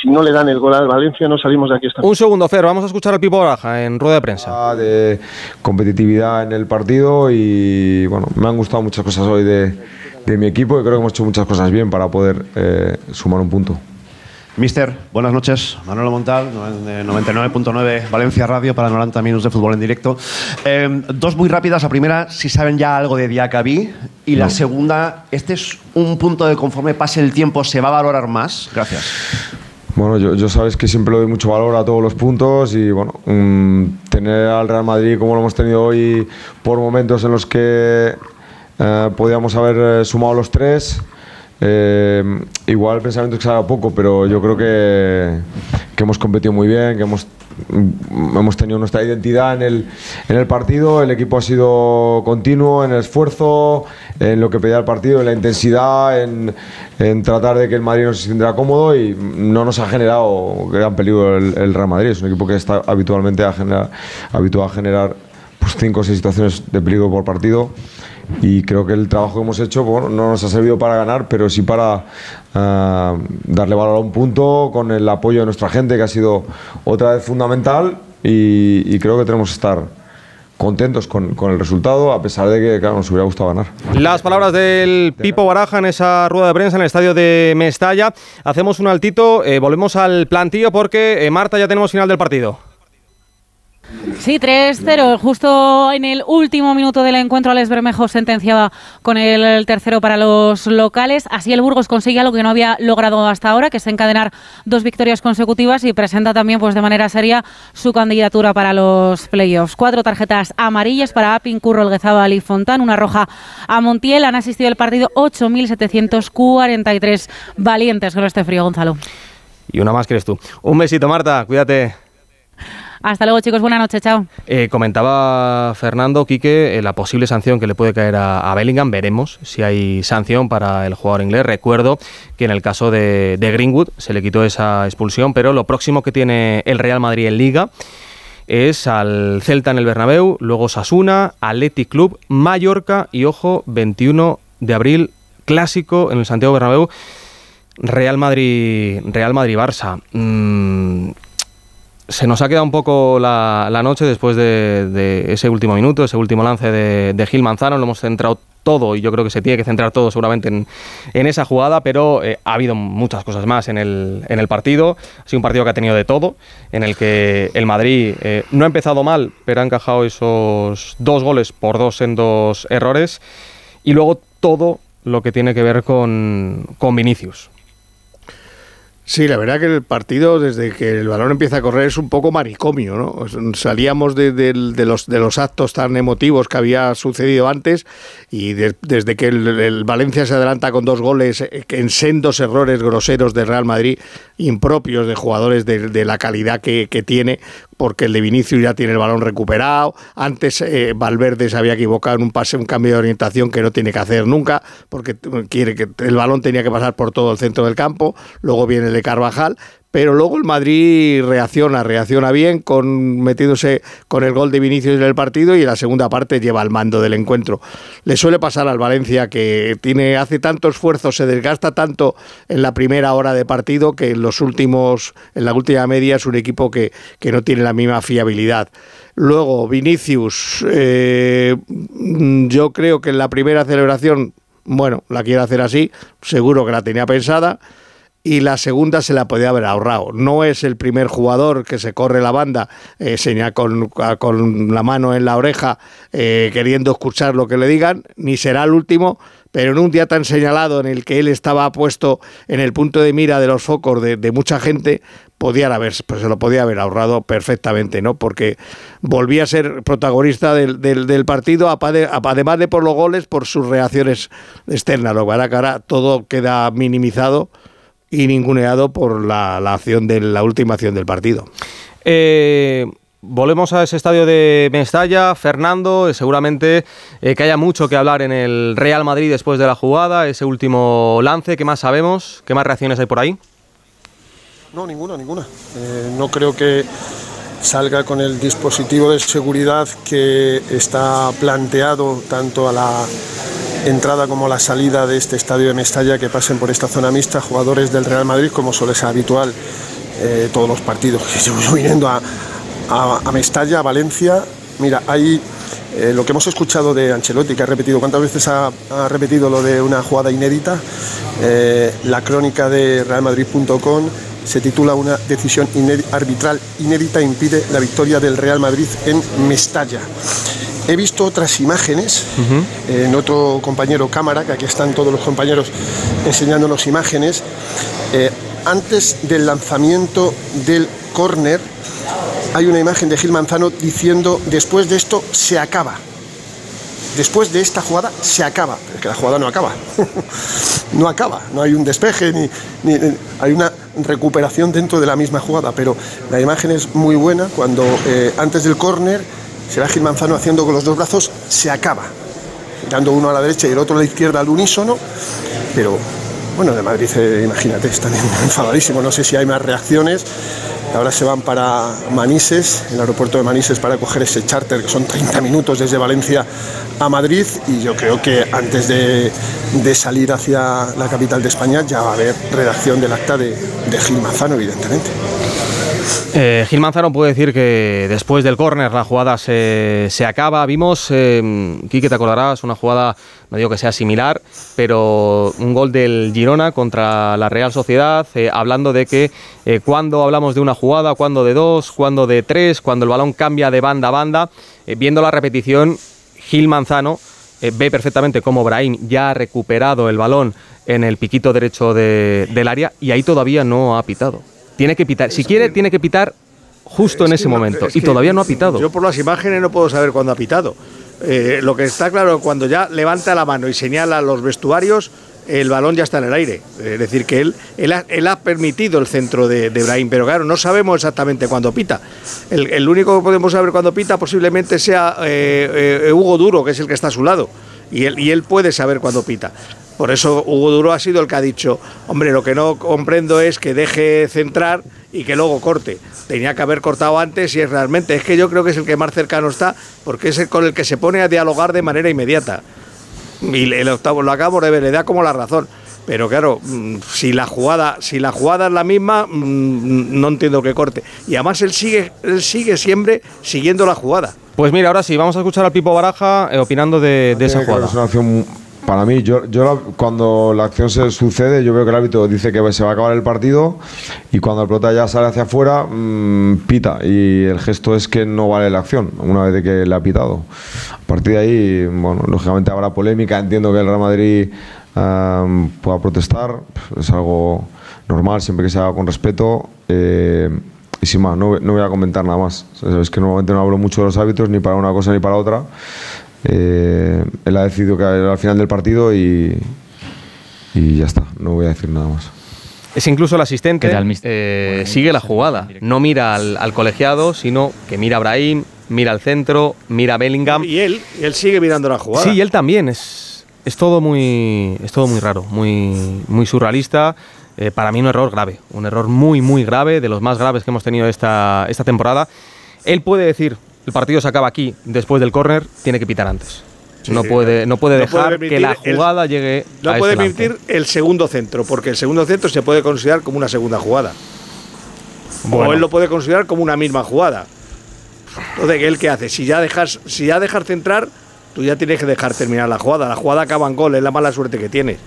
si no le dan el gol al Valencia, no salimos de aquí esta Un segundo, Fer, vamos a escuchar al Pipo Baraja en rueda de prensa. De competitividad en el partido y bueno, me han gustado muchas cosas hoy de, mi equipo y creo que hemos hecho muchas cosas bien para poder eh, sumar un punto. Mister, buenas noches. Manuel Montal, 99.9 Valencia Radio para 90 minutos de fútbol en directo. Eh, dos muy rápidas. La primera, si saben ya algo de Diacabí. Y la segunda, ¿este es un punto de conforme pase el tiempo se va a valorar más? Gracias. Bueno, yo, yo, sabes que siempre le doy mucho valor a todos los puntos y bueno, tener al Real Madrid como lo hemos tenido hoy por momentos en los que eh, podíamos haber eh, sumado los tres. Eh, igual el pensamiento es que salga poco, pero yo creo que, que hemos competido muy bien, que hemos hemos tenido nuestra identidad en el, en el partido, el equipo ha sido continuo en el esfuerzo, en lo que pedía el partido, en la intensidad, en, en tratar de que el Madrid no se sintiera cómodo y no nos ha generado gran peligro el, Real Madrid. Es un equipo que está habitualmente a generar, habituado a generar pues, cinco o seis situaciones de peligro por partido y creo que el trabajo que hemos hecho bueno, no nos ha servido para ganar, pero sí para uh, darle valor a un punto con el apoyo de nuestra gente, que ha sido otra vez fundamental y, y creo que tenemos que estar contentos con, con, el resultado, a pesar de que claro, nos hubiera gustado ganar. Las palabras del Pipo Baraja en esa rueda de prensa en el estadio de Mestalla. Hacemos un altito, eh, volvemos al plantillo porque, eh, Marta, ya tenemos final del partido. Sí, 3-0. Justo en el último minuto del encuentro, Alex Bermejo sentenciaba con el tercero para los locales. Así el Burgos consigue algo que no había logrado hasta ahora, que es encadenar dos victorias consecutivas y presenta también pues de manera seria su candidatura para los playoffs. Cuatro tarjetas amarillas para Apin, Curro, Elguezábal y Fontán, una roja a Montiel. Han asistido al partido 8.743 valientes con este frío, Gonzalo. Y una más que eres tú. Un besito, Marta. Cuídate. Hasta luego, chicos. Buenas noches. Chao. Eh, comentaba Fernando Quique eh, la posible sanción que le puede caer a, Bellingham. Veremos si hay sanción para el jugador inglés. Recuerdo que en el caso de, Greenwood se le quitó esa expulsión, pero lo próximo que tiene el Real Madrid en Liga es al Celta en el Bernabéu, luego Sasuna, Athletic Club, Mallorca y ojo, 21 de abril, clásico en el Santiago Bernabéu. Real Madrid, Real Madrid Barça. Mm, se nos ha quedado un poco la, noche después de, ese último minuto, ese último lance de, Gil Manzano. Lo hemos centrado todo y yo creo que se tiene que centrar todo seguramente en, esa jugada, pero eh, ha habido muchas cosas más en el, partido. Ha sido un partido que ha tenido de todo, en el que el Madrid eh, no ha empezado mal, pero ha encajado esos dos goles por dos en dos errores. Y luego todo lo que tiene que ver con Vinicius. Sí, la verdad que el partido, desde que el balón empieza a correr, es un poco maricomio, ¿no? Salíamos de, los, actos tan emotivos que había sucedido antes y desde que el, Valencia se adelanta con dos goles eh, en sendos errores groseros de Real Madrid, impropios de jugadores de, la calidad que, tiene, porque el de Vinicius ya tiene el balón recuperado. Antes eh, Valverde se había equivocado en un pase, un cambio de orientación que no tiene que hacer nunca, porque quiere que el balón tenía que pasar por todo el centro del campo. Luego viene el de Carvajal, pero luego el Madrid reacciona, reacciona bien, con, metiéndose con el gol de Vinicius en el partido y en la segunda parte lleva el mando del encuentro. Le suele pasar al Valencia que tiene, hace tanto esfuerzo, se desgasta tanto en la primera hora de partido que en los últimos, en la última media es un equipo que, que no tiene la misma fiabilidad. Luego, Vinicius, eh, yo creo que en la primera celebración, bueno, la quiere hacer así, seguro que la tenía pensada y la segunda se la podía haber ahorrado. No es el primer jugador que se corre la banda eh, con, con, la mano en la oreja eh, queriendo escuchar lo que le digan, ni será el último, pero en un día tan señalado en el que él estaba puesto en el punto de mira de los focos de, mucha gente, podía haber, pues se lo podía haber ahorrado perfectamente, ¿no? Porque volvía a ser protagonista del, del, partido, además de por los goles, por sus reacciones externas. Lo que ahora todo queda minimizado y ninguneado por la, acción de la última acción del partido. Eh, volvemos a ese estadio de Mestalla, Fernando, eh, seguramente eh, que haya mucho que hablar en el Real Madrid después de la jugada, ese último lance, ¿qué más sabemos? ¿Qué más reacciones hay por ahí? No, ninguna, ninguna. no creo que salga con el dispositivo de seguridad que está planteado tanto a la entrada como la salida de este estadio de Mestalla que pasen por esta zona mixta jugadores del Real Madrid como suele ser habitual eh, todos los partidos que estamos viniendo a, a, Mestalla, a Valencia. Mira, hay eh, lo que hemos escuchado de Ancelotti, que ha repetido, ¿cuántas veces ha, repetido lo de una jugada inédita? Eh, la crónica de realmadrid.com se titula Una decisión arbitral inédita impide la victoria del Real Madrid en Mestalla. He visto otras imágenes en otro compañero cámara, que aquí están todos los compañeros enseñándonos imágenes. Eh, antes del lanzamiento del córner, hay una imagen de Gil Manzano diciendo, después de esto se acaba. Después de esta jugada se acaba. Pero es que la jugada no acaba. no acaba. No hay un despeje, ni, hay una recuperación dentro de la misma jugada. Pero la imagen es muy buena cuando eh, antes del córner se va Gil Manzano haciendo con los dos brazos, se acaba. Dando uno a la derecha y el otro a la izquierda al unísono. Pero bueno, de Madrid, eh, imagínate, están enfadadísimos. No sé si hay más reacciones. Ahora se van para Manises, el aeropuerto de Manises, para coger ese charter que son 30 minutos desde Valencia a Madrid. Y yo creo que antes de, salir hacia la capital de España ya va a haber redacción del acta de, de Gil Manzano, evidentemente. Eh, Gil Manzano puede decir que después del córner la jugada se, acaba. Vimos, eh, te acordarás, una jugada, no digo que sea similar, pero un gol del Girona contra la Real Sociedad, eh, hablando de que eh, cuando hablamos de una jugada, cuando de dos, cuando de tres, cuando el balón cambia de banda a banda, viendo la repetición, Gil Manzano ve perfectamente cómo Brahim ya ha recuperado el balón en el piquito derecho del área y ahí todavía no ha pitado. Tiene que pitar. Si quiere, tiene que pitar justo en ese momento. Y todavía no ha pitado. Yo por las imágenes no puedo saber cuándo ha pitado. Eh, lo que está claro, cuando ya levanta la mano y señala los vestuarios, el balón ya está en el aire. Es decir, que él, él, ha, permitido el centro de, de, Brahim, pero claro, no sabemos exactamente cuándo pita. El, único que podemos saber cuándo pita posiblemente sea eh, eh, Hugo Duro, que es el que está a su lado. Y él, y él puede saber cuándo pita. Por eso Hugo Duro ha sido el que ha dicho, hombre, lo que no comprendo es que deje centrar y que luego corte. Tenía que haber cortado antes y es realmente, es que yo creo que es el que más cercano está, porque es el con el que se pone a dialogar de manera inmediata. Y el octavo lo acabo de ver, le da como la razón. Pero claro, mm, si la jugada, si la jugada es la misma, mm, no entiendo que corte. Y además él sigue, él sigue siempre siguiendo la jugada. Pues mira, ahora sí, vamos a escuchar al Pipo Baraja eh, opinando de, esa jugada. Para mí, yo, yo cuando la acción se sucede, yo veo que el árbitro dice que se va a acabar el partido y cuando el pelota ya sale hacia afuera, mm, pita. Y el gesto es que no vale la acción, una vez que le ha pitado. A partir de ahí, bueno, lógicamente habrá polémica. Entiendo que el Real Madrid pueda protestar, es algo normal, siempre que se haga con respeto. Eh, y sin más, no, no, voy a comentar nada más. Es que normalmente no hablo mucho de los árbitros, ni para una cosa ni para otra. Eh, él ha decidido que era al final del partido y, y ya está, no voy a decir nada más. Es incluso el asistente eh, sigue la jugada, no mira al, colegiado, sino que mira a Brahim, mira al centro, mira a Bellingham. Y él, él sigue mirando la jugada. Sí, y él también. Es, es todo muy, es todo muy raro, muy, muy surrealista. Eh, para mí un error grave, un error muy, muy grave, de los más graves que hemos tenido esta, esta temporada. Él puede decir, el partido se acaba aquí, después del córner, tiene que pitar antes. no, puede, no puede dejar que la jugada llegue no a puede permitir el segundo centro, porque el segundo centro se puede considerar como una segunda jugada. O él lo puede considerar como una misma jugada. Entonces, ¿él qué hace? Si ya dejas, si ya dejas centrar, tú ya tienes que dejar terminar la jugada. La jugada acaba en gol, es la mala suerte que tienes.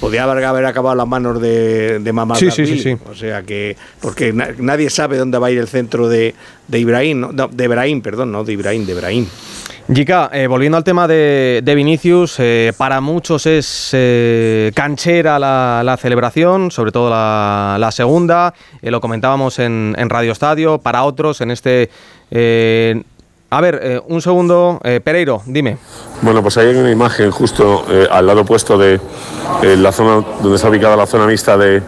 Podría haber, acabado las manos de, de Mamá sí, sí, sí, O sea que. Porque nadie sabe dónde va a ir el centro de, de Ibrahim, de Ibrahim, perdón, no de Ibrahim, de Ibrahim. Gica, eh, volviendo al tema de, Vinicius, eh, para muchos es eh, canchera la, celebración, sobre todo la, segunda, lo comentábamos en, en, Radio Estadio, para otros en este a ver, eh, un segundo, eh, Pereiro, dime. Bueno, pues ahí hay una imagen justo eh, al lado opuesto de la zona donde está ubicada la zona mixta de,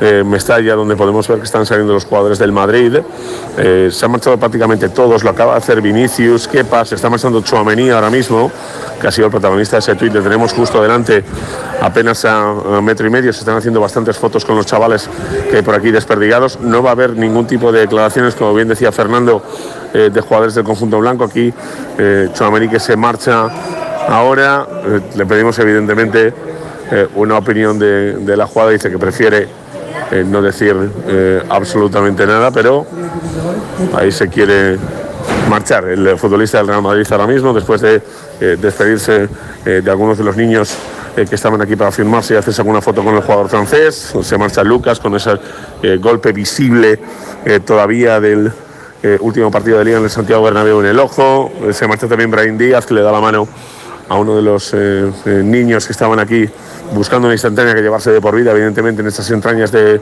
Mestalla, donde podemos ver que están saliendo los jugadores del Madrid. se han marchado prácticamente todos, lo acaba de hacer Vinicius, Kepa, se está marchando Chouameni ahora mismo, que ha sido el protagonista de ese tuit, le tenemos justo delante, apenas a, metro y medio, se están haciendo bastantes fotos con los chavales que hay por aquí desperdigados. No va a haber ningún tipo de declaraciones, como bien decía Fernando, eh, de jugadores del conjunto blanco. Aquí eh, que se marcha ahora. Eh, le pedimos evidentemente eh, una opinión de, la jugada. Dice que prefiere no decir absolutamente nada, pero ahí se quiere marchar el futbolista del Real Madrid ahora mismo, después de despedirse de algunos de los niños que estaban aquí para firmarse y hacerse alguna foto con el jugador francés. Se marcha Lucas con ese golpe visible todavía del, eh, último partido de liga en el Santiago Bernabéu en el ojo. Se marcha también Brian Díaz, que le da la mano a uno de los eh, eh, niños que estaban aquí buscando una instantánea que llevarse de por vida, evidentemente, en estas entrañas de,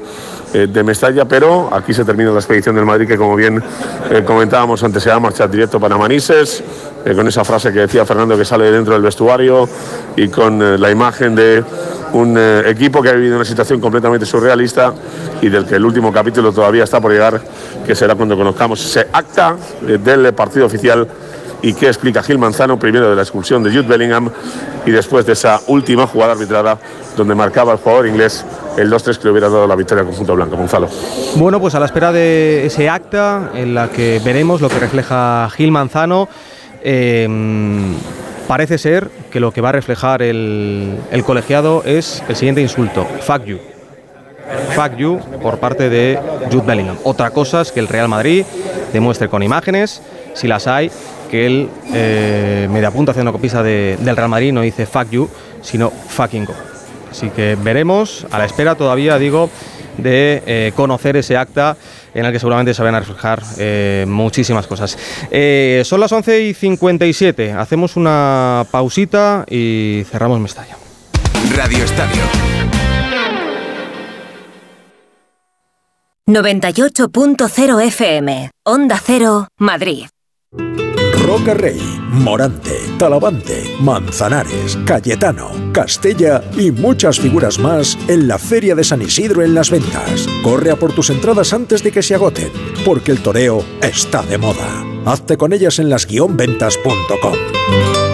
eh, de Mestalla, pero aquí se termina la expedición del Madrid, que como bien eh, comentábamos antes, se va a marchar directo para Manises, eh, con esa frase que decía Fernando que sale dentro del vestuario y con la imagen de un equipo que ha vivido una situación completamente surrealista y del que el último capítulo todavía está por llegar, que será cuando conozcamos ese acta del partido oficial y qué explica Gil Manzano, primero de la expulsión de Jude Bellingham y después de esa última jugada arbitrada donde marcaba el jugador inglés el 2-3 que le hubiera dado la victoria al conjunto blanco. Gonzalo. Bueno, pues a la espera de ese acta en la que veremos lo que refleja Gil Manzano. Em, parece ser que lo que va a reflejar el, el colegiado es el siguiente insulto: fuck you. Fuck you por parte de Jude Bellingham. Otra cosa es que el Real Madrid demuestre con imágenes, si las hay, que él eh, media punta haciendo copisa de, del Real Madrid no dice fuck you, sino fucking go. Así que veremos, a la espera todavía, digo, de eh, conocer ese acta en el que seguramente se van a reflejar eh, muchísimas cosas. Eh, son las 11 y 57, hacemos una pausita y cerramos Mestalla. Radio Estadio. 98.0 FM, Onda Cero, Madrid. Roca Rey, Morante, Talavante, Manzanares, Cayetano, Castella y muchas figuras más en la Feria de San Isidro en las ventas. Corre a por tus entradas antes de que se agoten, porque el toreo está de moda. Hazte con ellas en las-ventas.com.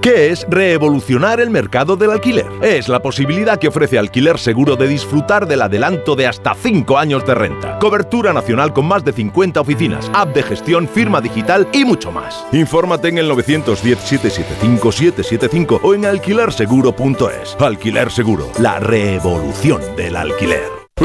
¿Qué es reevolucionar el mercado del alquiler? Es la posibilidad que ofrece Alquiler Seguro de disfrutar del adelanto de hasta 5 años de renta. Cobertura nacional con más de 50 oficinas, app de gestión, firma digital y mucho más. Infórmate en el 910-775-775 o en alquilerseguro.es. Alquiler Seguro, la revolución del alquiler. ¿Que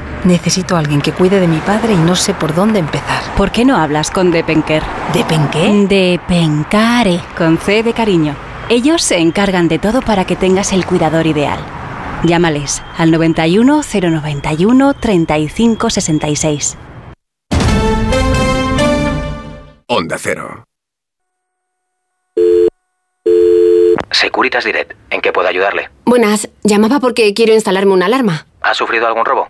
Necesito a alguien que cuide de mi padre y no sé por dónde empezar. ¿Por qué no hablas con Depenker? ¿Depenqué? Depencare, con C de cariño. Ellos se encargan de todo para que tengas el cuidador ideal. Llámales al 91 091 35 66. Onda Cero. Securitas Direct, ¿en qué puedo ayudarle? Buenas, llamaba porque quiero instalarme una alarma. ¿Ha sufrido algún robo?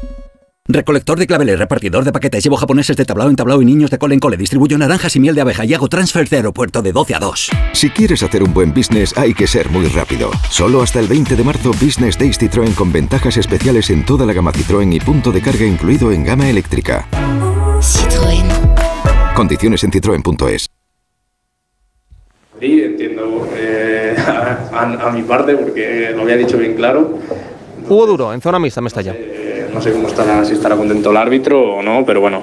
Recolector de claveles, repartidor de paquetes, llevo japoneses de tablao en tablao y niños de cole en cole, distribuyo naranjas y miel de abeja y hago transfer de aeropuerto de 12 a 2. Si quieres hacer un buen business hay que ser muy rápido. Solo hasta el 20 de marzo Business Days Citroën con ventajas especiales en toda la gama Citroën y punto de carga incluido en gama eléctrica. Citroën. Condiciones en citroen.es. Sí, entiendo eh, a, a mi parte porque lo había dicho bien claro. Hugo Duro, en zona mixta, me está ya. No sé cómo estará, si estará contento el árbitro o no, pero bueno,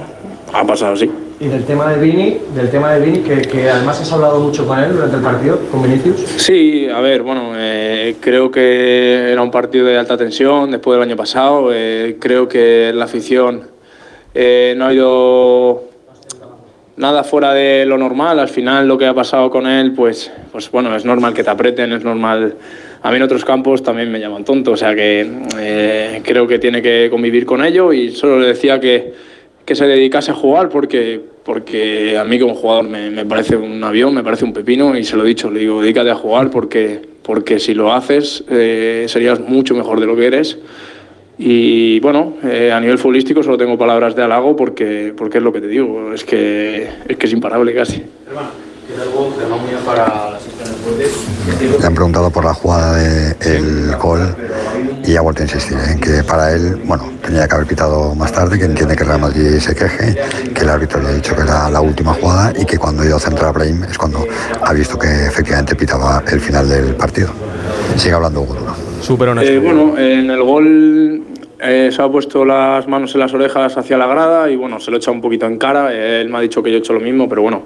ha pasado así. Y del tema de Vini, del tema de Vini, que, que además has hablado mucho con él durante el partido, con Vinicius. Sí, a ver, bueno, eh, creo que era un partido de alta tensión después del año pasado. eh, creo que la afición eh, no ha ido nada fuera de lo normal. Al final lo que ha pasado con él, pues, pues bueno, es normal que te apreten, es normal a mí en otros campos también me llaman tonto, o sea que eh, creo que tiene que convivir con ello y solo le decía que, que se dedicase a jugar porque, porque a mí como jugador me, me parece un avión, me parece un pepino y se lo he dicho, le digo, dedícate a jugar porque, porque si lo haces eh, serías mucho mejor de lo que eres. Y bueno, eh, a nivel futbolístico solo tengo palabras de halago porque, porque es lo que te digo, es que es, que es imparable casi. Le han preguntado por la jugada del gol y ha vuelto a insistir en que para él, bueno, tenía que haber pitado más tarde, que entiende que Real Madrid se queje, que el árbitro le ha dicho que era la última jugada y que cuando ha ido a centrar a Brahim es cuando ha visto que efectivamente pitaba el final del partido. Sigue hablando Hugo Duro. Súper honesto. Eh, bueno, en el gol eh, se ha puesto las manos en las orejas hacia la grada y bueno, se lo echa un poquito en cara. Él me ha dicho que yo he hecho lo mismo, pero bueno,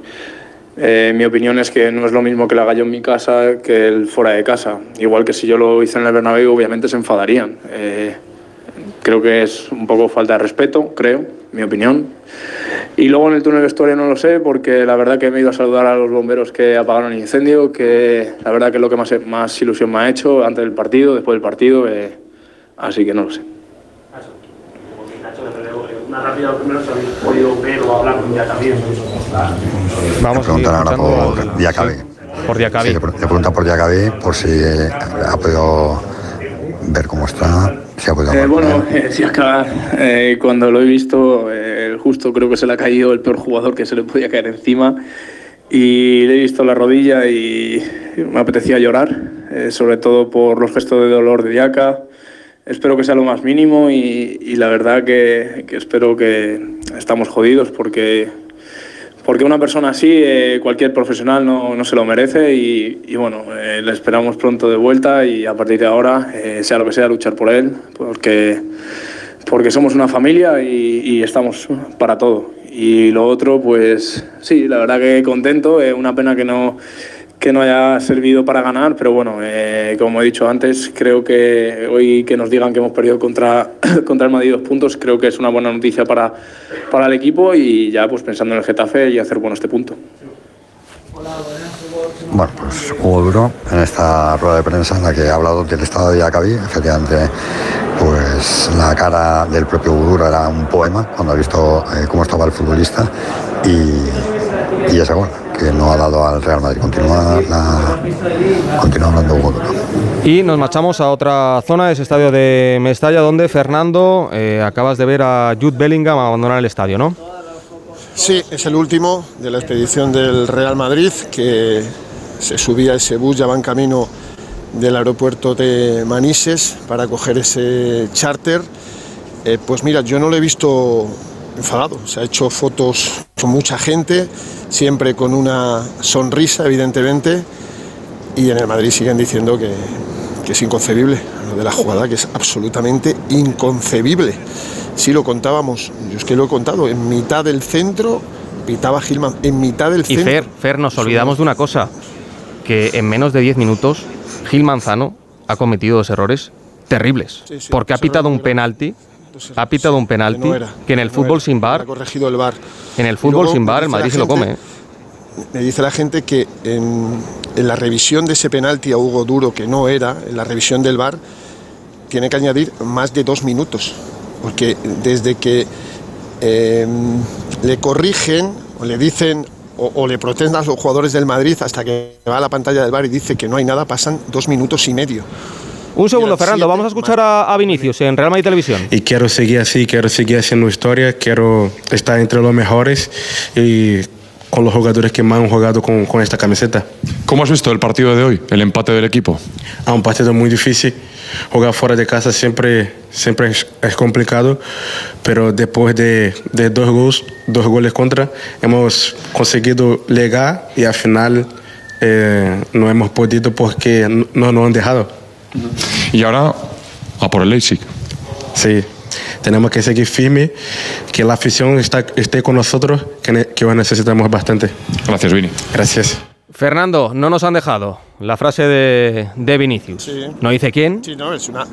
eh, mi opinión es que no es lo mismo que lo haga en mi casa que el fuera de casa. Igual que si yo lo hice en el Bernabéu, obviamente se enfadarían. Eh, creo que es un poco falta de respeto, creo, mi opinión. Y luego en el túnel de vestuario no lo sé, porque la verdad que me he ido a saludar a los bomberos que apagaron el incendio, que la verdad que es lo que más, más ilusión me ha hecho antes del partido, después del partido, eh, así que no lo sé. Rápida primero si habéis podido ver o hablar con también. Vamos Le preguntan ahora por Diacabé. Por Diacabé. Sí, le, pre- le preguntan por Diacabé, por si ha podido ver cómo está, si ha podido Eh, bueno, eh, sí, acá, eh, cuando lo he visto, eh, justo creo que se le ha caído el peor jugador que se le podía caer encima. Y le he visto la rodilla y me apetecía llorar, eh, sobre todo por los gestos de dolor de Diaca. Espero que sea lo más mínimo y, la verdad que, espero que estamos jodidos porque, porque una persona así, eh, cualquier profesional no, no se lo merece y, bueno, eh, le esperamos pronto de vuelta y a partir de ahora, eh, sea lo que sea, luchar por él, porque, porque somos una familia y, y estamos para todo. Y lo otro, pues sí, la verdad que contento, una pena que no, que no haya servido para ganar, pero bueno, eh, como he dicho antes, creo que hoy que nos digan que hemos perdido contra, contra el Madrid dos puntos, creo que es una buena noticia para, para el equipo y ya pues pensando en el Getafe y hacer bueno este punto. Bueno, pues Hugo Duro en esta rueda de prensa en la que ha hablado del estado de Diacabí, efectivamente, pues la cara del propio Duro era un poema cuando ha visto eh, cómo estaba el futbolista y, y ese gol que no ha dado al Real Madrid. Continúa, la- continúa hablando Hugo. Y nos marchamos a otra zona, ese estadio de Mestalla, donde Fernando, eh, acabas de ver a Jude Bellingham abandonar el estadio, ¿no? Sí, es el último de la expedición del Real Madrid que se subía ese bus, ya va en camino del aeropuerto de Manises para coger ese charter. Eh, pues mira, yo no lo he visto enfadado, se ha hecho fotos con mucha gente, siempre con una sonrisa, evidentemente, y en el Madrid siguen diciendo que, que es inconcebible lo de la jugada, que es absolutamente inconcebible. Si lo contábamos, yo es que lo he contado, en mitad del centro pitaba Gilman, en mitad del Y centro. Fer, Fer, nos olvidamos de una cosa, que en menos de 10 minutos Gil Manzano ha cometido dos errores terribles, Sí, sí, porque ha pitado un penalti, ha pitado un penalti no era, que en el fútbol era, sin bar, ha corregido el bar. en el fútbol luego sin bar el Madrid se lo come. ¿eh? Me dice la gente que en, en la revisión de ese penalti a Hugo Duro, que no era, en la revisión del bar, tiene que añadir más de dos minutos. Porque desde que eh, le corrigen o le dicen o, o le protestan a los jugadores del Madrid hasta que va a la pantalla del bar y dice que no hay nada, pasan dos minutos y medio. Un segundo, Fernando, vamos a escuchar a, a Vinicius en Real Madrid Televisión. y quiero seguir así, quiero seguir haciendo historia, quiero estar entre los mejores y con los jugadores que más han jugado con, con esta camiseta. ¿Cómo has visto el partido de hoy, el empate del equipo? A un partido muy difícil, jugar fuera de casa siempre, siempre es, es complicado, pero después de, de dos, goles, dos goles contra, hemos conseguido llegar y al final eh, no hemos podido porque no nos han dejado. Y ahora a por el Leipzig. Sí, tenemos que seguir firme, que la afición está, esté con nosotros, que, que lo necesitamos bastante. Gracias, Vini. Gracias. Fernando, no nos han dejado la frase de, de Vinicius. Sí. No dice quién, Sí, no, es una.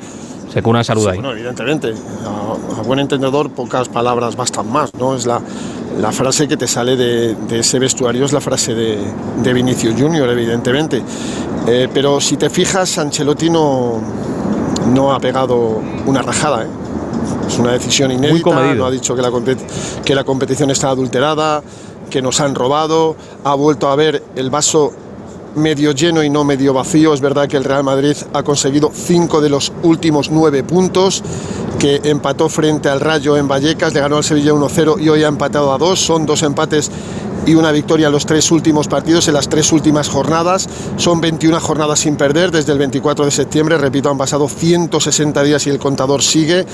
se cuna saluda ahí. Bueno, evidentemente. A, a buen entendedor, pocas palabras bastan más, ¿no? Es la, la frase que te sale de, de ese vestuario, es la frase de, de Vinicius Junior, evidentemente. Eh, pero si te fijas, Ancelotti no, no ha pegado una rajada, ¿eh? Es una decisión inédita, no ha dicho que la, que la competición está adulterada, que nos han robado, ha vuelto a ver el vaso medio lleno y no medio vacío. Es verdad que el Real Madrid ha conseguido cinco de los últimos nueve puntos, que empató frente al Rayo en Vallecas, le ganó al Sevilla 1-0 y hoy ha empatado a dos. Son dos empates y una victoria en los tres últimos partidos, en las tres últimas jornadas. Son 21 jornadas sin perder desde el 24 de septiembre. Repito, han pasado 160 días y el contador sigue,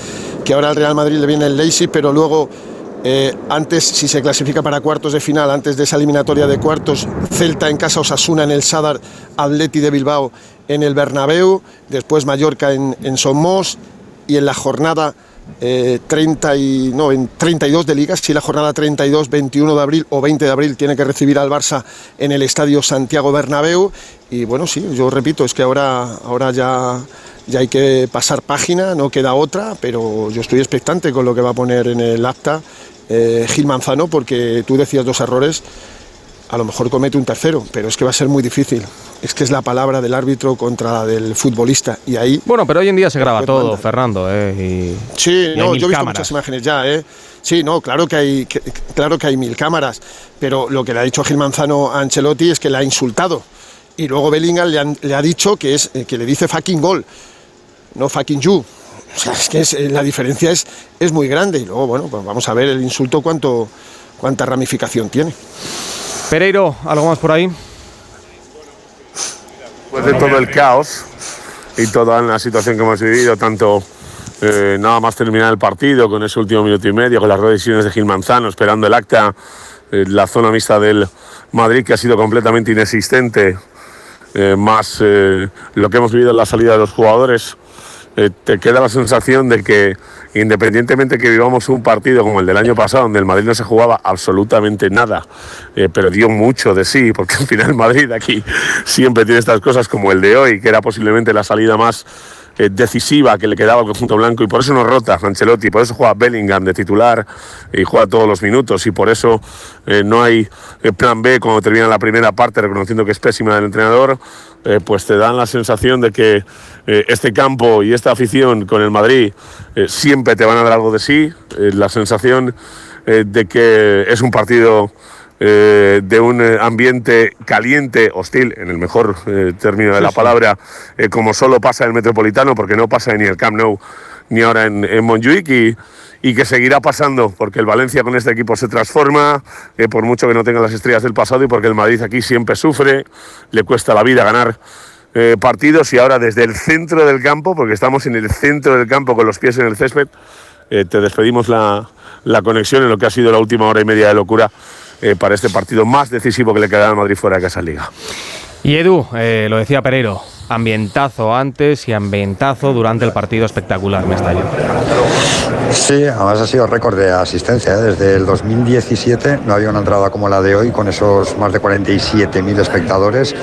que ahora al Real Madrid le viene el Leipzig, pero luego eh, antes, si se clasifica para cuartos de final, antes de esa eliminatoria de cuartos, Celta en casa, Osasuna en el Sadar, Atleti de Bilbao en el Bernabéu, después Mallorca en, en Somos y en la jornada eh, 30 y, no, en 32 de ligas, si la jornada 32, 21 de abril o 20 de abril tiene que recibir al Barça en el Estadio Santiago Bernabéu. Y bueno, sí, yo repito, es que ahora, ahora ya ya hay que pasar página, no queda otra, pero yo estoy expectante con lo que va a poner en el acta eh, Gil Manzano, porque tú decías dos errores, a lo mejor comete un tercero, pero es que va a ser muy difícil. Es que es la palabra del árbitro contra la del futbolista, y ahí... Bueno, pero hoy en día se graba Pues todo, manda. Fernando. eh, y- Sí, y no, yo he visto cámaras. muchas imágenes ya, ¿eh? Sí, no, claro que hay, que- claro que hay mil cámaras, pero lo que le ha dicho Gil Manzano a Ancelotti es que le ha insultado. Y luego Bellingham le, han- le ha dicho que, es, que le dice fucking gol, no fucking you. O sea, es que es- eh, la diferencia es, es muy grande. Y luego, bueno, pues vamos a ver el insulto cuánto, cuánta ramificación tiene. Pereiro, ¿algo más por ahí? Después de todo el caos y toda la situación que hemos vivido, tanto eh, nada más terminar el partido, con ese último minuto y medio, con las decisiones de Gil Manzano, esperando el acta, eh, la zona mixta del Madrid que ha sido completamente inexistente, eh, más eh, lo que hemos vivido en la salida de los jugadores, eh, te queda la sensación de que independientemente que vivamos un partido como el del año pasado, donde el Madrid no se jugaba absolutamente nada, eh, pero dio mucho de sí, porque al final Madrid aquí siempre tiene estas cosas como el de hoy, que era posiblemente la salida más eh, decisiva que le quedaba al conjunto blanco y por eso no rota Ancelotti, por eso juega Bellingham de titular y juega todos los minutos y por eso eh, no hay eh, plan B cuando termina la primera parte reconociendo que es pésima del entrenador, pues te dan la sensación de que este campo y esta afición con el Madrid siempre te van a dar algo de sí, la sensación de que es un partido eh, de un eh, ambiente caliente, hostil, en el mejor eh, término de la palabra, eh, como solo pasa en el Metropolitano, porque no pasa ni el Camp Nou ni ahora en, en Montjuic y, y que seguirá pasando, porque el Valencia con este equipo se transforma, por mucho que no tenga las estrellas del pasado y porque el Madrid aquí siempre sufre, le cuesta la vida ganar partidos y ahora desde el centro del campo, porque estamos en el centro del campo con los pies en el césped, te despedimos la, la conexión en lo que ha sido la última hora y media de locura eh, para este partido más decisivo que le queda al Madrid fuera de casa liga. Y Edu, eh, lo decía Pereiro, ambientazo antes y ambientazo durante el partido espectacular, Mestalla. Sí, además ha sido récord de asistencia. ¿eh? Desde el 2017 no había una entrada como la de hoy, con esos más de 47.000 espectadores.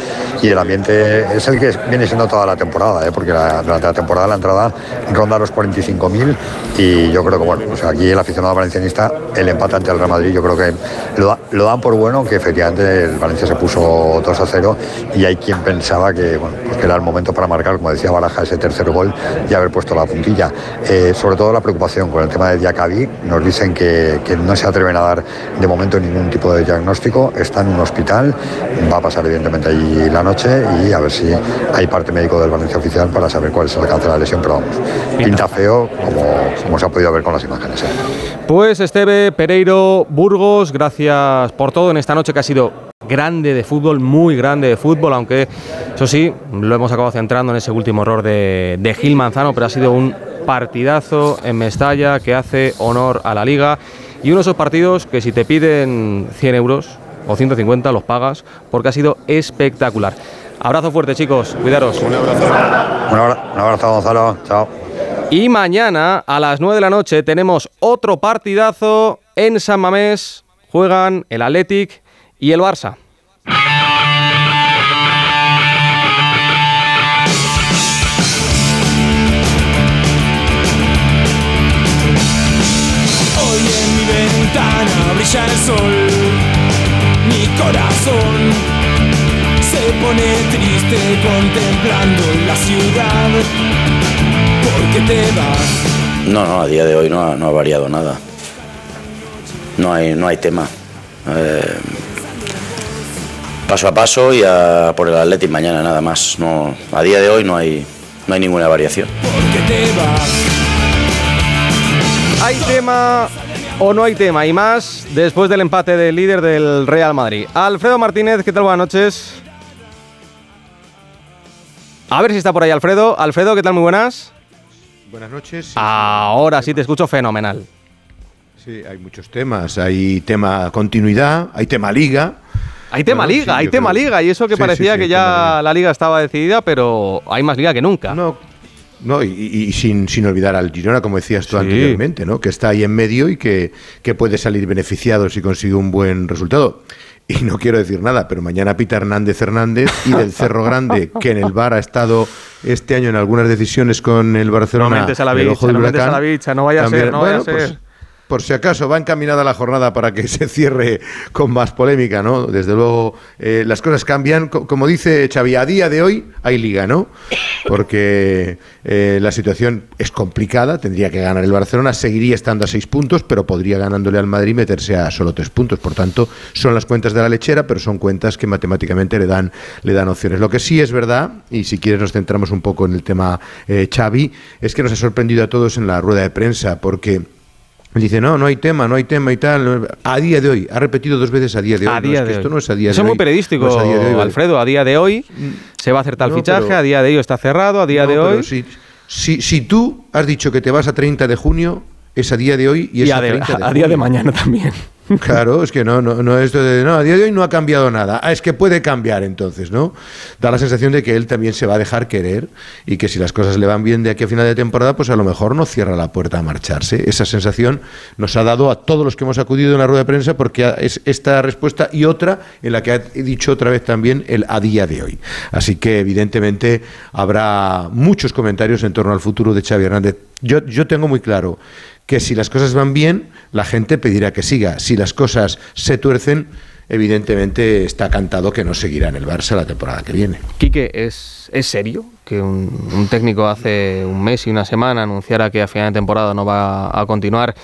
Y el ambiente es el que viene siendo toda la temporada, ¿eh? porque durante la temporada la entrada ronda los 45.000. Y yo creo que, bueno, sea, aquí el aficionado valencianista, el empate ante el Real Madrid, yo creo que lo, lo dan por bueno, que efectivamente el Valencia se puso 2 a 0. Y hay quien pensaba que, bueno, pues era el momento para marcar, como decía Baraja, ese tercer gol y haber puesto la puntilla. Eh, sobre todo la preocupación con el tema de Diacabí. Nos dicen que, que no se atreven a dar de momento ningún tipo de diagnóstico. Está en un hospital. Va a pasar evidentemente allí la noche y a ver si hay parte médico del Valencia oficial para saber cuál es el alcance de la lesión. Pero vamos, pinta feo como, como se ha podido ver con las imágenes. ¿eh? Pues Esteve, Pereiro, Burgos, gracias por todo en esta noche que ha sido grande de fútbol, muy grande de fútbol, aunque eso sí, lo hemos acabado centrando en ese último error de, de Gil Manzano, pero ha sido un partidazo en Mestalla que hace honor a la liga y uno de esos partidos que si te piden 100 euros o 150 los pagas porque ha sido espectacular. Abrazo fuerte chicos, cuidaros. Un abrazo. Un abra- un abrazo, Gonzalo. Chao. Y mañana a las 9 de la noche tenemos otro partidazo en San Mamés. Juegan el Athletic y el Barça. Hoy en mi ventana brilla el sol. Mi corazón se pone triste contemplando la ciudad. Porque te vas? No, no, a día de hoy no ha, variado nada. No hay, no hay tema. Eh, paso a paso y a por el Athletic mañana nada más. No, a día de hoy no hay, no hay ninguna variación. ¿Hay tema o no hay tema? Y más después del empate del líder del Real Madrid. Alfredo Martínez, ¿qué tal? Buenas noches. A ver si está por ahí Alfredo. Alfredo, ¿qué tal? Muy buenas. Buenas noches. Ahora sí te escucho fenomenal. Sí, hay muchos temas. Hay tema continuidad, hay tema liga. Hay tema Bueno, liga, sí, hay tema creo- liga. Y eso que Sí, parecía sí, que ya la liga estaba decidida, pero hay más liga que nunca. No, No, y, sin, sin olvidar al Girona, como decías tú Sí. anteriormente, ¿no? que está ahí en medio y que, que puede salir beneficiado si consigue un buen resultado. Y no quiero decir nada, pero mañana Pita Hernández Hernández y del Cerro Grande, que en el VAR ha estado este año en algunas decisiones con el Barcelona. No mentes a la bicha, no mentes a huracán, la bicha, no vaya a ser, no vaya a pues, ser. Por si acaso va encaminada la jornada para que se cierre con más polémica, ¿no? Desde luego eh, las cosas cambian. Co- Como dice Xavi, a día de hoy hay liga, ¿no? Porque eh, la situación es complicada, tendría que ganar el Barcelona, seguiría estando a seis puntos, pero podría ganándole al Madrid meterse a solo tres puntos. Por tanto, son las cuentas de la lechera, pero son cuentas que matemáticamente le dan, le dan opciones. Lo que sí es verdad, y si quieres nos centramos un poco en el tema eh, Xavi, es que nos ha sorprendido a todos en la rueda de prensa, porque Dice, no, no hay tema, no hay tema y tal. A día de hoy, ha repetido dos veces a día de hoy. A no, es que esto no es a día Eso de es hoy. muy periodístico, no a día de hoy. Alfredo. A día de hoy se va a hacer tal No, fichaje, pero- a día de hoy está cerrado, a día de hoy. Si, si, si tú has dicho que te vas a 30 de junio, es a día de hoy y es Y a, a de- 30 de a día de mañana también. Claro, es que no, no, no, esto de, no, a día de hoy no ha cambiado nada. Ah, es que puede cambiar entonces, ¿no? Da la sensación de que él también se va a dejar querer y que si las cosas le van bien de aquí a final de temporada, pues a lo mejor no cierra la puerta a marcharse. Esa sensación nos ha dado a todos los que hemos acudido en la rueda de prensa porque es esta respuesta y otra en la que ha dicho otra vez también el a día de hoy. Así que evidentemente habrá muchos comentarios en torno al futuro de Xavi Hernández. Yo, yo tengo muy claro que si las cosas van bien, la gente pedirá que siga. Si las cosas se tuercen, evidentemente está cantado que no seguirá en el Barça la temporada que viene. Quique, ¿es, ¿es serio que un, un técnico hace un mes y una semana anunciara que a final de temporada no va a continuar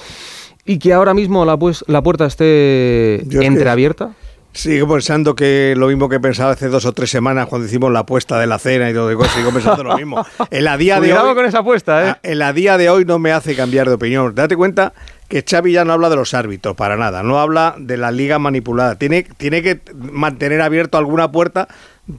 y que ahora mismo la, pues, la puerta esté Yo es que- entreabierta? Sigo pensando que lo mismo que pensaba hace dos o tres semanas cuando hicimos la apuesta de la cena y todo eso, sigo pensando lo mismo. El a día de hoy, con esa apuesta, ¿eh? el a día de hoy no me hace cambiar de opinión. Date cuenta que Xavi ya no habla de los árbitros para nada, no habla de la liga manipulada. Tiene, tiene que mantener abierto alguna puerta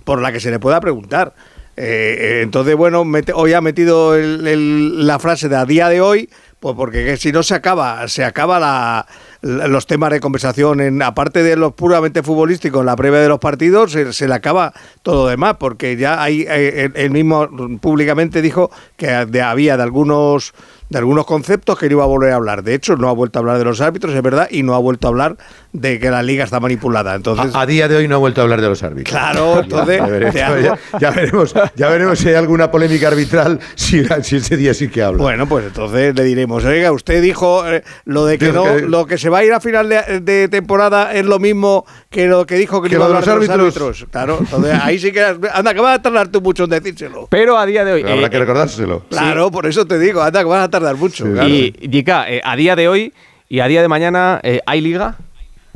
por la que se le pueda preguntar. Eh, eh, entonces, bueno, mete- hoy ha metido el- el- la frase de a día de hoy, pues porque que si no se acaba, se acaba la- los temas de conversación, en, aparte de los puramente futbolísticos, en la previa de los partidos, se, se le acaba todo demás, porque ya hay, eh, él- él mismo públicamente dijo que de- había de algunos de algunos conceptos que no iba a volver a hablar. De hecho, no ha vuelto a hablar de los árbitros, es verdad, y no ha vuelto a hablar de que la liga está manipulada. Entonces, A, a día de hoy no ha vuelto a hablar de los árbitros. Claro, entonces, Ya, veremos, ya- ya veremos, ya veremos si hay alguna polémica arbitral, si, si ese día sí que habla. Bueno, pues entonces le diremos, oiga, usted dijo eh, lo de que no, que- lo que se va a ir a final de, de temporada es lo mismo que lo que dijo que, Que iba a lo de los árbitros. árbitros. Claro, entonces ahí sí que anda que vas a tardar tú mucho en decírselo. Pero a día de hoy... Habrá eh, que recordárselo. Claro, por eso te digo, anda que vas a tardar mucho. claro. Y, Yika, eh, a día de hoy y a día de mañana, eh, ¿hay liga?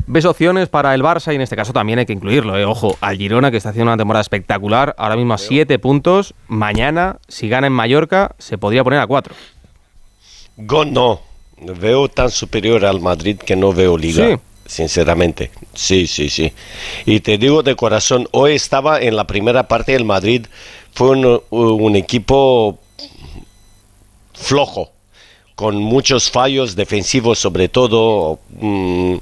¿Ves opciones para el Barça? Y en este caso también hay que incluirlo. eh. Ojo, al Girona, que está haciendo una temporada espectacular, ahora mismo a 7 puntos. Mañana, si gana en Mallorca, se podría poner a 4. Go no. Veo tan superior al Madrid que no veo liga. Sí. Sinceramente. Sí, sí, sí. Y te digo de corazón, hoy estaba en la primera parte del Madrid. Fue un, un equipo flojo con muchos fallos defensivos sobre todo, mm,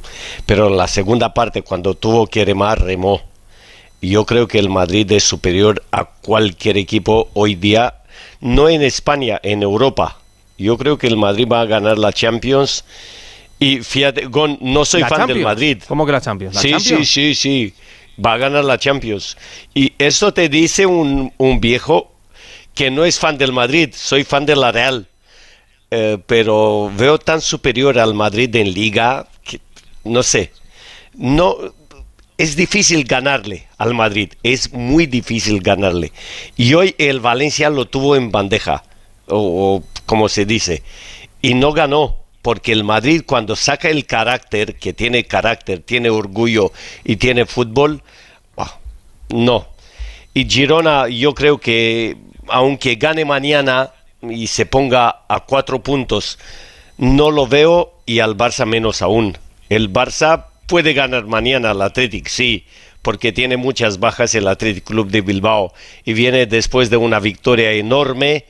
pero en la segunda parte cuando tuvo que remar, remó. Yo creo que el Madrid es superior a cualquier equipo hoy día, no en España, en Europa. Yo creo que el Madrid va a ganar la Champions. Y fíjate, Gon, no soy ¿La fan del? Madrid. ¿Cómo que la Champions? ¿La sí, Champions? sí, sí, sí. Va a ganar la Champions. Y eso te dice un, un viejo que no es fan del Madrid, soy fan de la Real. Eh, pero veo tan superior al Madrid en liga que no sé, no es difícil ganarle al Madrid, es muy difícil ganarle. Y hoy el Valencia lo tuvo en bandeja, o, o como se dice, y no ganó. Porque el Madrid cuando saca el carácter, que tiene carácter, tiene orgullo y tiene fútbol, ah, no. Y Girona yo creo que aunque gane mañana y se ponga a cuatro puntos, no lo veo y al Barça menos aún. El Barça puede ganar mañana al Athletic, sí, porque tiene muchas bajas el Athletic Club de Bilbao y viene después de una victoria enorme,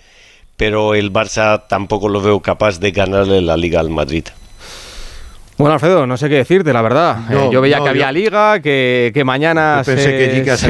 pero el Barça tampoco lo veo capaz de ganarle la liga al Madrid. Bueno, Alfredo, no sé qué decirte, la verdad. No, Eh, yo veía no, que había yo- liga, que, que mañana se,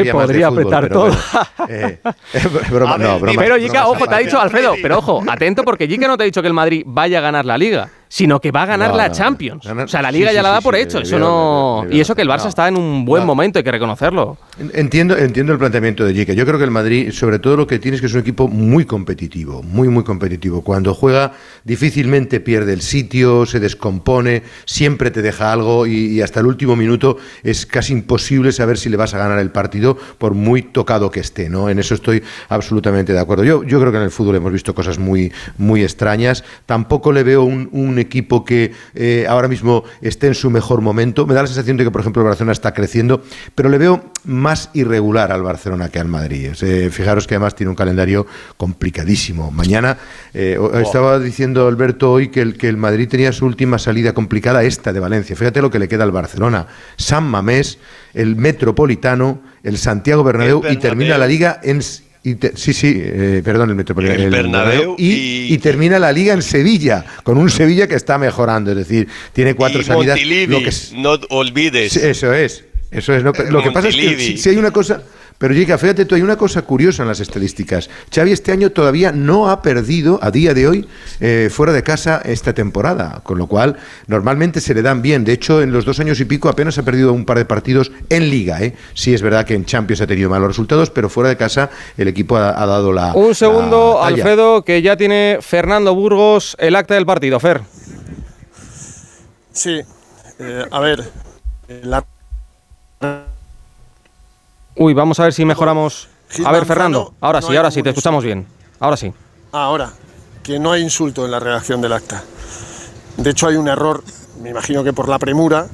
que podría fútbol, apretar pero todo. bueno. Eh, eh, broma, no, broma. pero Jica, ojo, te ha dicho Alfredo, pero ojo, atento porque Jica no te ha dicho que el Madrid vaya a ganar la liga, sino que va a ganar No, la no, Champions. o sea, la liga sí, ya la da sí, por hecho. Eso no. Y eso que el Barça está en un buen momento, hay que reconocerlo. Entiendo, entiendo el planteamiento de Jica. Yo creo que el Madrid, sobre todo lo que tiene es que es un equipo muy competitivo, muy, muy competitivo. Cuando juega, difícilmente pierde el sitio, se descompone, siempre te deja algo y, y hasta el último minuto es casi imposible saber si le vas a ganar el partido por muy tocado que esté. ¿no? En eso estoy absolutamente de acuerdo. Yo, yo creo que en el fútbol hemos visto cosas muy, muy extrañas. Tampoco le veo un, un equipo que eh, ahora mismo esté en su mejor momento. Me da la sensación de que, por ejemplo, el Barcelona está creciendo, pero le veo más irregular al Barcelona que al Madrid. O sea, fijaros que además tiene un calendario complicadísimo. Mañana, eh, estaba diciendo Alberto hoy que el, que el Madrid tenía su última salida complicada, esta de Valencia. Fíjate lo que le queda al Barcelona. San Mamés, el Metropolitano, el Santiago Bernabéu, El y termina la liga en... y te- sí, sí, eh, perdón, el Metropolitano. El Bernabéu y, y- y termina la liga en Sevilla, con un Sevilla que está mejorando. Es decir, tiene cuatro y salidas. Montilivi, Lo que es- no olvides. Eso es, eso es. no, Eh, lo que pasa es que si, si hay una cosa, pero Jica, fíjate tú, hay una cosa curiosa en las estadísticas. Xavi este año todavía no ha perdido, a día de hoy, eh, fuera de casa esta temporada, con lo cual normalmente se le dan bien. De hecho, en los dos años y pico apenas ha perdido un par de partidos en Liga. ¿eh? Sí es verdad que en Champions ha tenido malos resultados, pero fuera de casa el equipo ha, ha dado la Un segundo, la. Alfredo, que ya tiene Fernando Burgos el acta del partido. Fer. Sí, eh, a ver, la Uy, vamos a ver si mejoramos. Gil A ver, Manzano, Fernando, ahora no sí, ahora sí, te escuchamos bien. Ahora sí. Ahora, que no hay insulto en la redacción del acta. De hecho, hay un error, me imagino que por la premura,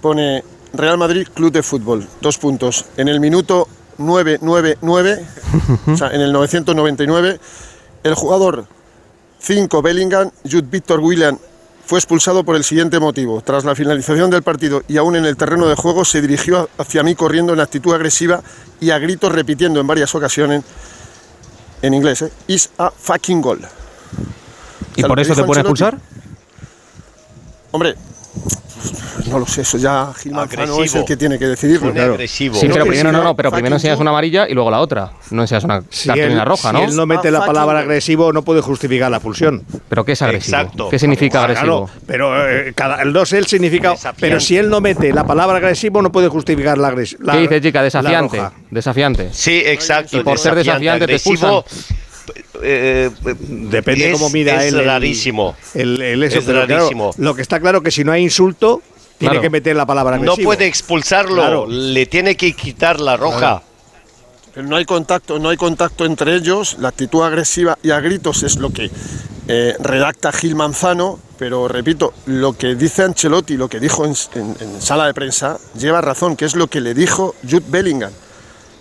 pone Real Madrid Club de Fútbol, dos puntos. En el minuto 999, o sea, en el 999, el jugador 5 Bellingham, Jude Victor William, fue expulsado por el siguiente motivo. Tras la finalización del partido y aún en el terreno de juego, se dirigió hacia mí corriendo en actitud agresiva y a gritos repitiendo en varias ocasiones, en inglés, ¿eh? is a fucking goal. ¿Y por eso te Ancelotti- expulsar? Hombre, no lo sé, eso ya Gil Manzano es el que tiene que decidirlo. Claro. agresivo. Sí, No, pero primero si no, no, no, pero primero enseñas una amarilla y luego la otra. No enseñas una Si cartulina él, roja, si ¿no? él no mete la palabra agresivo, no puede justificar la expulsión. ¿Pero qué es agresivo? Exacto. ¿Qué significa agresivo? Claro, pero eh, cada, el 2 el significa. Desafiante. Pero si él no mete la palabra agresivo, no puede justificar la agresión. ¿Qué dice, chica? Desafiante. Desafiante. Sí, exacto. Y por ser desafiante te agresivo, eh, Depende es- cómo mira es él. el- rarísimo. El, el eso, Es claro, rarísimo. lo que está claro que si no hay insulto, tiene Claro. que meter la palabra No puede expulsarlo, Claro. le tiene que quitar la roja. Pero no hay contacto, no hay contacto entre ellos. La actitud agresiva y a gritos es lo que eh, redacta Gil Manzano. Pero repito, lo que dice Ancelotti, lo que dijo en, en- en sala de prensa, lleva razón, que es lo que le dijo Jude Bellingham.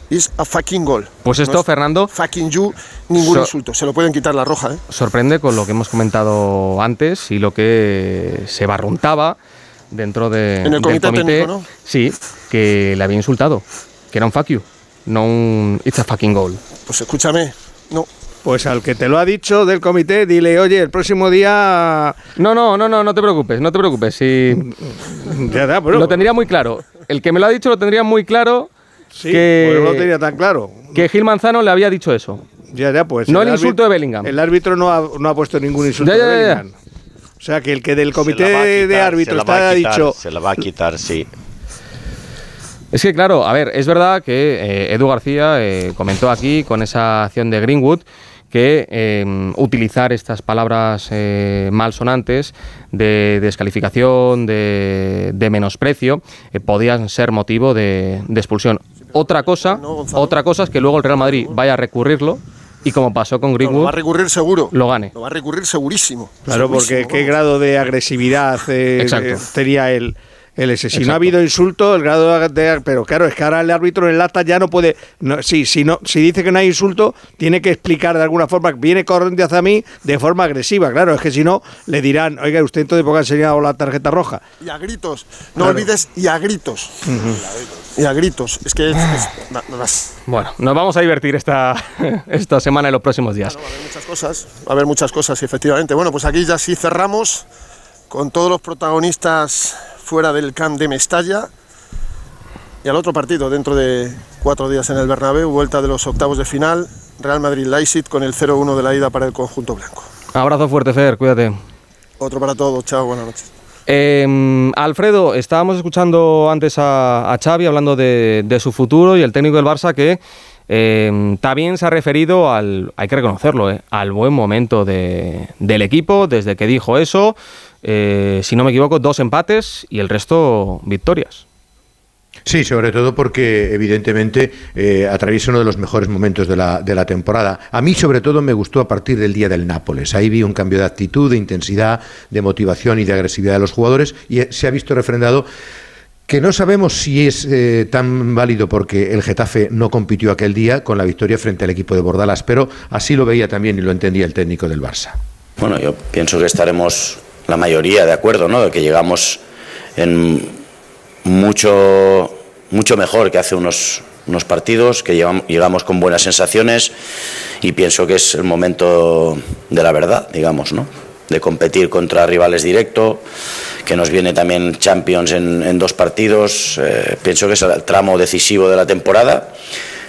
Is a fucking goal. Pues esto, No es Fernando, Fucking you, ningún So- insulto. Se lo pueden quitar la roja, ¿eh? sorprende con lo que hemos comentado antes y lo que se barruntaba dentro de, En el del comité técnico, ¿no? Sí, que le había insultado, que era un fuck you, no un it's a fucking goal. Pues escúchame, no. Pues al que te lo ha dicho del comité, dile, oye, el próximo día. No, no, no, no, no te preocupes, no te preocupes. Sí, Ya, ya, pero- lo tendría muy claro. El que me lo ha dicho lo tendría muy claro Sí, que, pues no lo tenía tan claro. que Gil Manzano le había dicho eso. Ya, ya, pues. No el insulto de Bellingham. El árbitro no ha, no ha puesto ningún insulto Ya, ya, de ya. Bellingham. O sea, que el que del comité quitar, de se árbitros está a quitar, dicho. Se la va a quitar, sí. Es que claro, a ver, es verdad que eh, Edu García eh, comentó aquí con esa acción de Greenwood que eh, utilizar estas palabras eh, malsonantes de descalificación, de, de menosprecio, eh, podían ser motivo de, de expulsión. Otra cosa, otra cosa es que luego el Real Madrid vaya a recurrirlo y como pasó con Lo Greenwood, va a recurrir seguro. lo gane. Lo va a recurrir segurísimo. Claro, porque qué grado de agresividad eh, eh, tenía el, el ese. Si no ha habido insulto, el grado de, pero claro, es que ahora el árbitro en el acta ya no puede, no, sí, si no, si dice que no hay insulto, tiene que explicar de alguna forma, viene corriendo hacia mí de forma agresiva, claro, es que si no le dirán, oiga, usted entonces porque ha enseñado la tarjeta roja. Y a gritos. No Claro. olvides, y a gritos. Y a gritos. Es que es- es- na- na- vas. Bueno, nos vamos a divertir esta, esta semana y los próximos días. Va a haber muchas cosas. Va a haber muchas cosas, efectivamente. Bueno, pues aquí ya sí cerramos con todos los protagonistas fuera del camp de Mestalla. Y al otro partido, dentro de cuatro días en el Bernabéu, vuelta de los octavos de final, Real Madrid-Leipzig con el 0-1 de la ida para el conjunto blanco. Abrazo fuerte, Fer, cuídate. Otro para todos, chao, buenas noches. Eh, Alfredo, estábamos escuchando antes a, a Xavi hablando de, de su futuro y el técnico del Barça que eh, también se ha referido al, hay que reconocerlo, eh, al buen momento de- del equipo desde que dijo eso. Eh, si no me equivoco, dos empates y el resto victorias. Sí, sobre todo porque evidentemente eh, atraviesa uno de los mejores momentos de la, de la temporada. A mí sobre todo me gustó a partir del día del Nápoles. Ahí vi un cambio de actitud, de intensidad, de motivación y de agresividad de los jugadores y eh, se ha visto refrendado que no sabemos si es eh, tan válido porque el Getafe no compitió aquel día con la victoria frente al equipo de Bordalas, pero así lo veía también y lo entendía el técnico del Barça. Bueno, yo pienso que estaremos la mayoría de acuerdo, ¿no? De que llegamos en mucho, mucho mejor que hace unos, unos partidos, que llegamos, llegamos con buenas sensaciones y pienso que es el momento de la verdad, digamos, ¿no? De competir contra rivales directo, que nos viene también Champions en, dos partidos. eh, pienso que es el tramo decisivo de la temporada,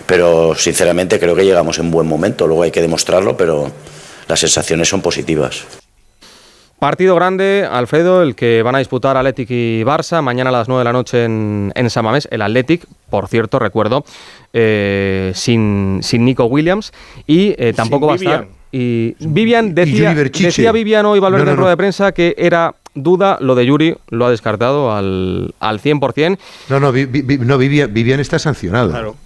pero sinceramente creo que llegamos en buen momento. Luego hay que demostrarlo, pero las sensaciones son positivas. Partido grande, Alfredo, el que van a disputar Athletic y Barça mañana a las 9 de la noche en, en San Mamés. El Athletic, por cierto, recuerdo, eh, sin, sin Nico Williams y eh, tampoco va a estar. Y Vivian decía, decía Vivian hoy Valverde No, no, en no. rueda de prensa que era duda, lo de Yuri lo ha descartado al, al 100%. No, no, Vi- Vi- no Vivian, Vivian está sancionado.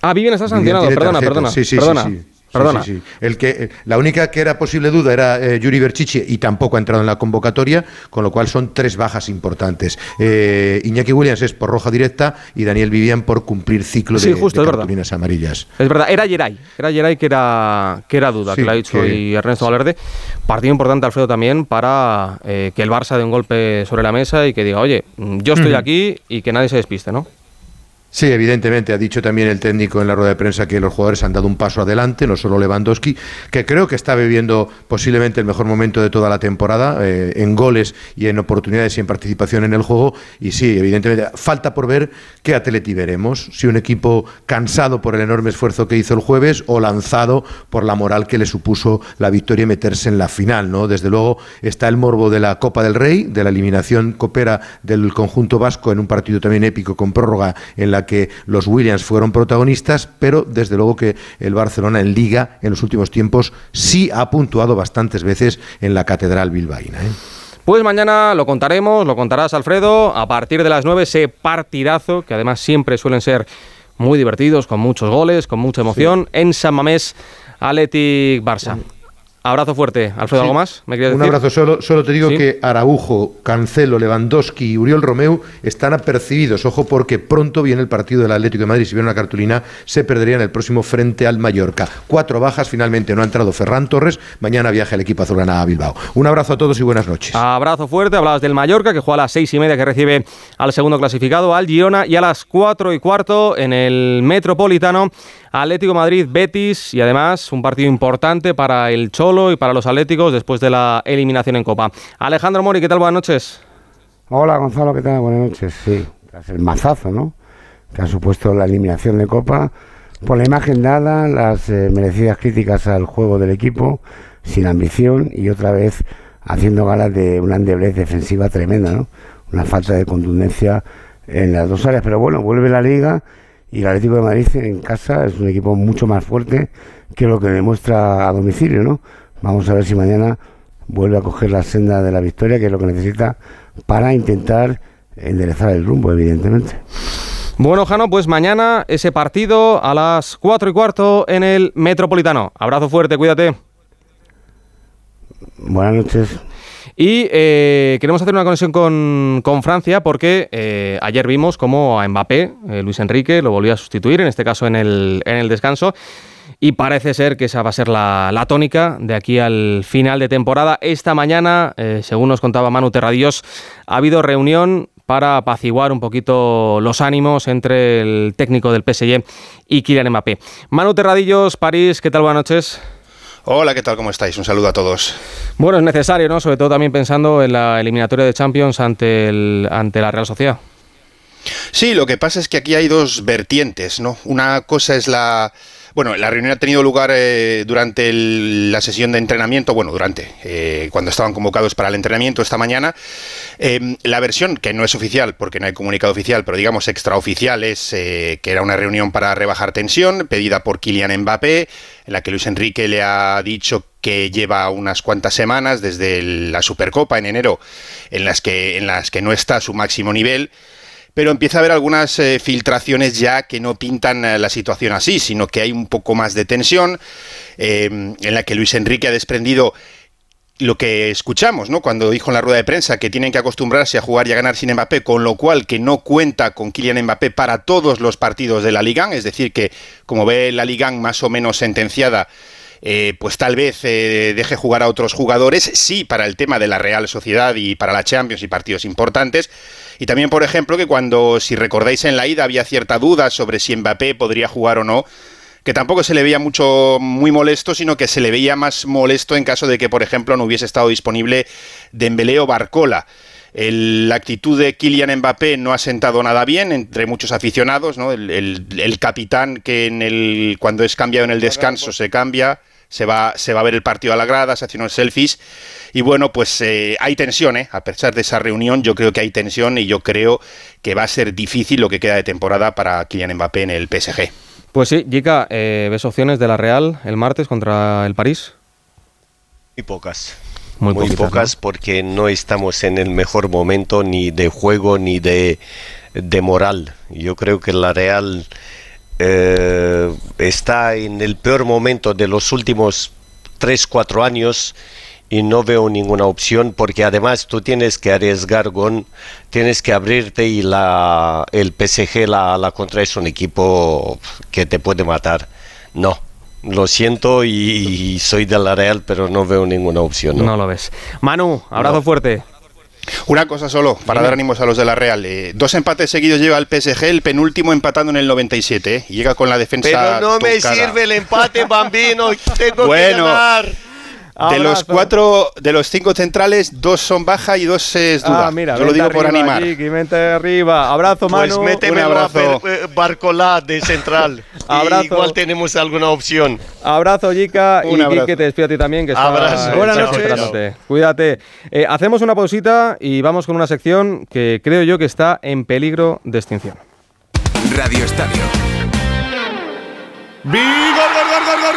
Ah, Vivian está sancionado, perdona, tarjeta. perdona. Sí, sí, perdona, sí, sí. Sí, perdona. sí, sí. El que, eh, la única que era posible duda era eh, Yuri Berchiche y tampoco ha entrado en la convocatoria, con lo cual son tres bajas importantes. Eh, Iñaki Williams es por roja directa y Daniel Vivian por cumplir ciclo de, justo, de cartulinas amarillas. Es verdad, era Geray, era Geray que era, que era duda, que lo ha dicho que- y Ernesto Valverde. Partido importante, Alfredo, también para eh, que el Barça dé un golpe sobre la mesa y que diga, oye, yo estoy aquí y que nadie se despiste, ¿no? Sí, evidentemente, ha dicho también el técnico en la rueda de prensa que los jugadores han dado un paso adelante, no solo Lewandowski, que creo que está viviendo posiblemente el mejor momento de toda la temporada, eh, en goles y en oportunidades y en participación en el juego. Y sí, evidentemente, falta por ver qué Atleti veremos, si un equipo cansado por el enorme esfuerzo que hizo el jueves o lanzado por la moral que le supuso la victoria y meterse en la final, ¿no? Desde luego está el morbo de la Copa del Rey, de la eliminación copera del conjunto vasco en un partido también épico con prórroga en la que los Williams fueron protagonistas, pero desde luego que el Barcelona en Liga en los últimos tiempos sí ha puntuado bastantes veces en la Catedral Bilbaína. ¿eh? Pues mañana lo contaremos, lo contarás, Alfredo, a partir de las 9, ese partidazo, que además siempre suelen ser muy divertidos, con muchos goles, con mucha emoción, en San Mamés, Athletic Barça. Abrazo fuerte. Alfredo, Sí. ¿algo más? ¿Me quieres Un abrazo. Solo, solo te digo Sí. que Araujo, Cancelo, Lewandowski y Uriol Romeu están apercibidos. Ojo porque pronto viene el partido del Atlético de Madrid. Si viene una cartulina, se perderían el próximo frente al Mallorca. Cuatro bajas. Finalmente no ha entrado Ferran Torres. Mañana viaja el equipo azulgrana a Bilbao. Un abrazo a todos y buenas noches. Abrazo fuerte, hablabas del Mallorca que juega a las seis y media que recibe al segundo clasificado, al Girona, y a las cuatro y cuarto en el Metropolitano, Atlético Madrid, Betis, y además un partido importante para el Cholo y para los Atléticos después de la eliminación en Copa. Alejandro Mori, ¿qué tal? Buenas noches. Hola Gonzalo, ¿qué tal? Buenas noches. Sí, tras el mazazo, ¿no? Que ha supuesto la eliminación de Copa, por la imagen dada, las eh, merecidas críticas al juego del equipo, sin ambición y otra vez haciendo galas de una endeblez defensiva tremenda, ¿no? Una falta de contundencia en las dos áreas. Pero bueno, vuelve la liga y el Atlético de Madrid en casa es un equipo mucho más fuerte que lo que demuestra a domicilio, ¿no? Vamos a ver si mañana vuelve a coger la senda de la victoria, que es lo que necesita para intentar enderezar el rumbo, evidentemente. Bueno, Jano, pues mañana ese partido a las 4 y cuarto en el Metropolitano. Abrazo fuerte, cuídate. Buenas noches. Y eh, queremos hacer una conexión con, con Francia porque eh, ayer vimos cómo a Mbappé, eh, Luis Enrique, lo volvió a sustituir, en este caso en el, en el descanso. Y parece ser que esa va a ser la, la tónica de aquí al final de temporada. Esta mañana, según nos contaba Manu Terradillos, ha habido reunión para apaciguar un poquito los ánimos entre el técnico del PSG y Kylian Mbappé. Manu Terradillos, París, ¿qué tal? Buenas noches. Hola, ¿qué tal? ¿Cómo estáis? Un saludo a todos. Bueno, es necesario, ¿no? Sobre todo también pensando en la eliminatoria de Champions ante, el, ante la Real Sociedad. Sí, lo que pasa es que aquí hay dos vertientes, ¿no? Una cosa es la bueno, la reunión ha tenido lugar eh, durante la sesión de entrenamiento, bueno, durante, eh, cuando estaban convocados para el entrenamiento esta mañana. Em, la versión, que no es oficial, porque no hay comunicado oficial, pero digamos extraoficial, es eh, que era una reunión para rebajar tensión, pedida por Kylian Mbappé, en la que Luis Enrique le ha dicho que lleva unas cuantas semanas desde la Supercopa en enero, en las que, en las que no está a su máximo nivel pero empieza a haber algunas eh, filtraciones ya que no pintan eh, la situación así, sino que hay un poco más de tensión, em, en la que Luis Enrique ha desprendido lo que escuchamos, ¿no? Cuando dijo en la rueda de prensa que tienen que acostumbrarse a jugar y a ganar sin Mbappé, con lo cual que no cuenta con Kylian Mbappé para todos los partidos de la Liga, es decir, que como ve la Liga más o menos sentenciada, eh, pues tal vez deje jugar a otros jugadores, sí para el tema de la Real Sociedad y para la Champions y partidos importantes, y también, por ejemplo, que cuando, si recordáis en la ida, había cierta duda sobre si Mbappé podría jugar o no, que tampoco se le veía mucho muy molesto, sino que se le veía más molesto en caso de que, por ejemplo, no hubiese estado disponible Dembélé o Barcola. la actitud de Kylian Mbappé no ha sentado nada bien entre muchos aficionados, ¿no? el, capitán que en el, cuando es cambiado en el descanso se cambia, se va, se va a ver el partido a la grada, se hacen unos selfies y bueno, pues eh, hay tensión, ¿eh? A pesar de esa reunión, yo creo que hay tensión y yo creo que va a ser difícil lo que queda de temporada para Kylian Mbappé en el PSG. Pues sí, Jica, eh, ¿ves opciones de la Real el martes contra el París? Muy pocas. Muy, pocas porque no estamos en el mejor momento ni de juego ni de, de moral. Yo creo que la Real eh, está en el peor momento de los últimos 3-4 años y no veo ninguna opción porque además tú tienes que arriesgar con, tienes que abrirte y la, el PSG la, la contra es un equipo que te puede matar. No, lo siento y, soy de la Real, pero no veo ninguna opción. No, lo ves. Manu, abrazo fuerte. Una cosa solo, para dar ánimos a los de la Real. Eh, dos empates seguidos lleva el PSG, el penúltimo empatando en el 97. Eh. Llega con la defensa. Pero no me sirve el empate, bambino. Tengo que ganar de los cuatro, de los cinco centrales, dos son baja y dos es duda. Ah, mira, Yo lo digo por animar. arriba. Abrazo, pues Manu. Pues méteme un abrazo. Eh, Barcolá de central. abrazo. igual tenemos alguna opción. Abrazo, Jica. y que te despido a ti también. Que abrazo. Buenas noches. Cuídate. Eh, hacemos una pausita y vamos con una sección que creo yo que está en peligro de extinción. Radio Estadio. ¡Vigor,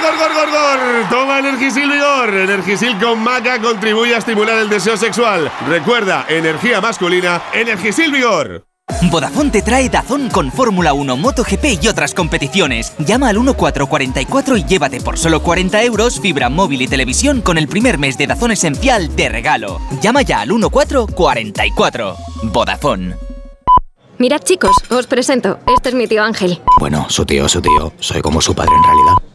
gor, gor, gor, gor, Toma Energisil Vigor. Energisil con maca contribuye a estimular el deseo sexual. Recuerda, energía masculina, Energisil Vigor. Vodafone te trae Dazón con Fórmula 1, MotoGP y otras competiciones. Llama al 1444 y llévate por solo 40 euros fibra móvil y televisión con el primer mes de Dazón esencial de regalo. Llama ya al 1444. Vodafone. Mirad chicos, os presento. Este es mi tío Ángel. Bueno, su tío, su tío. Soy como su padre en realidad.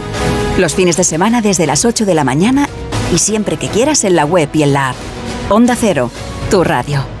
Los fines de semana desde las 8 de la mañana y siempre que quieras en la web y en la app. Onda Cero, tu radio.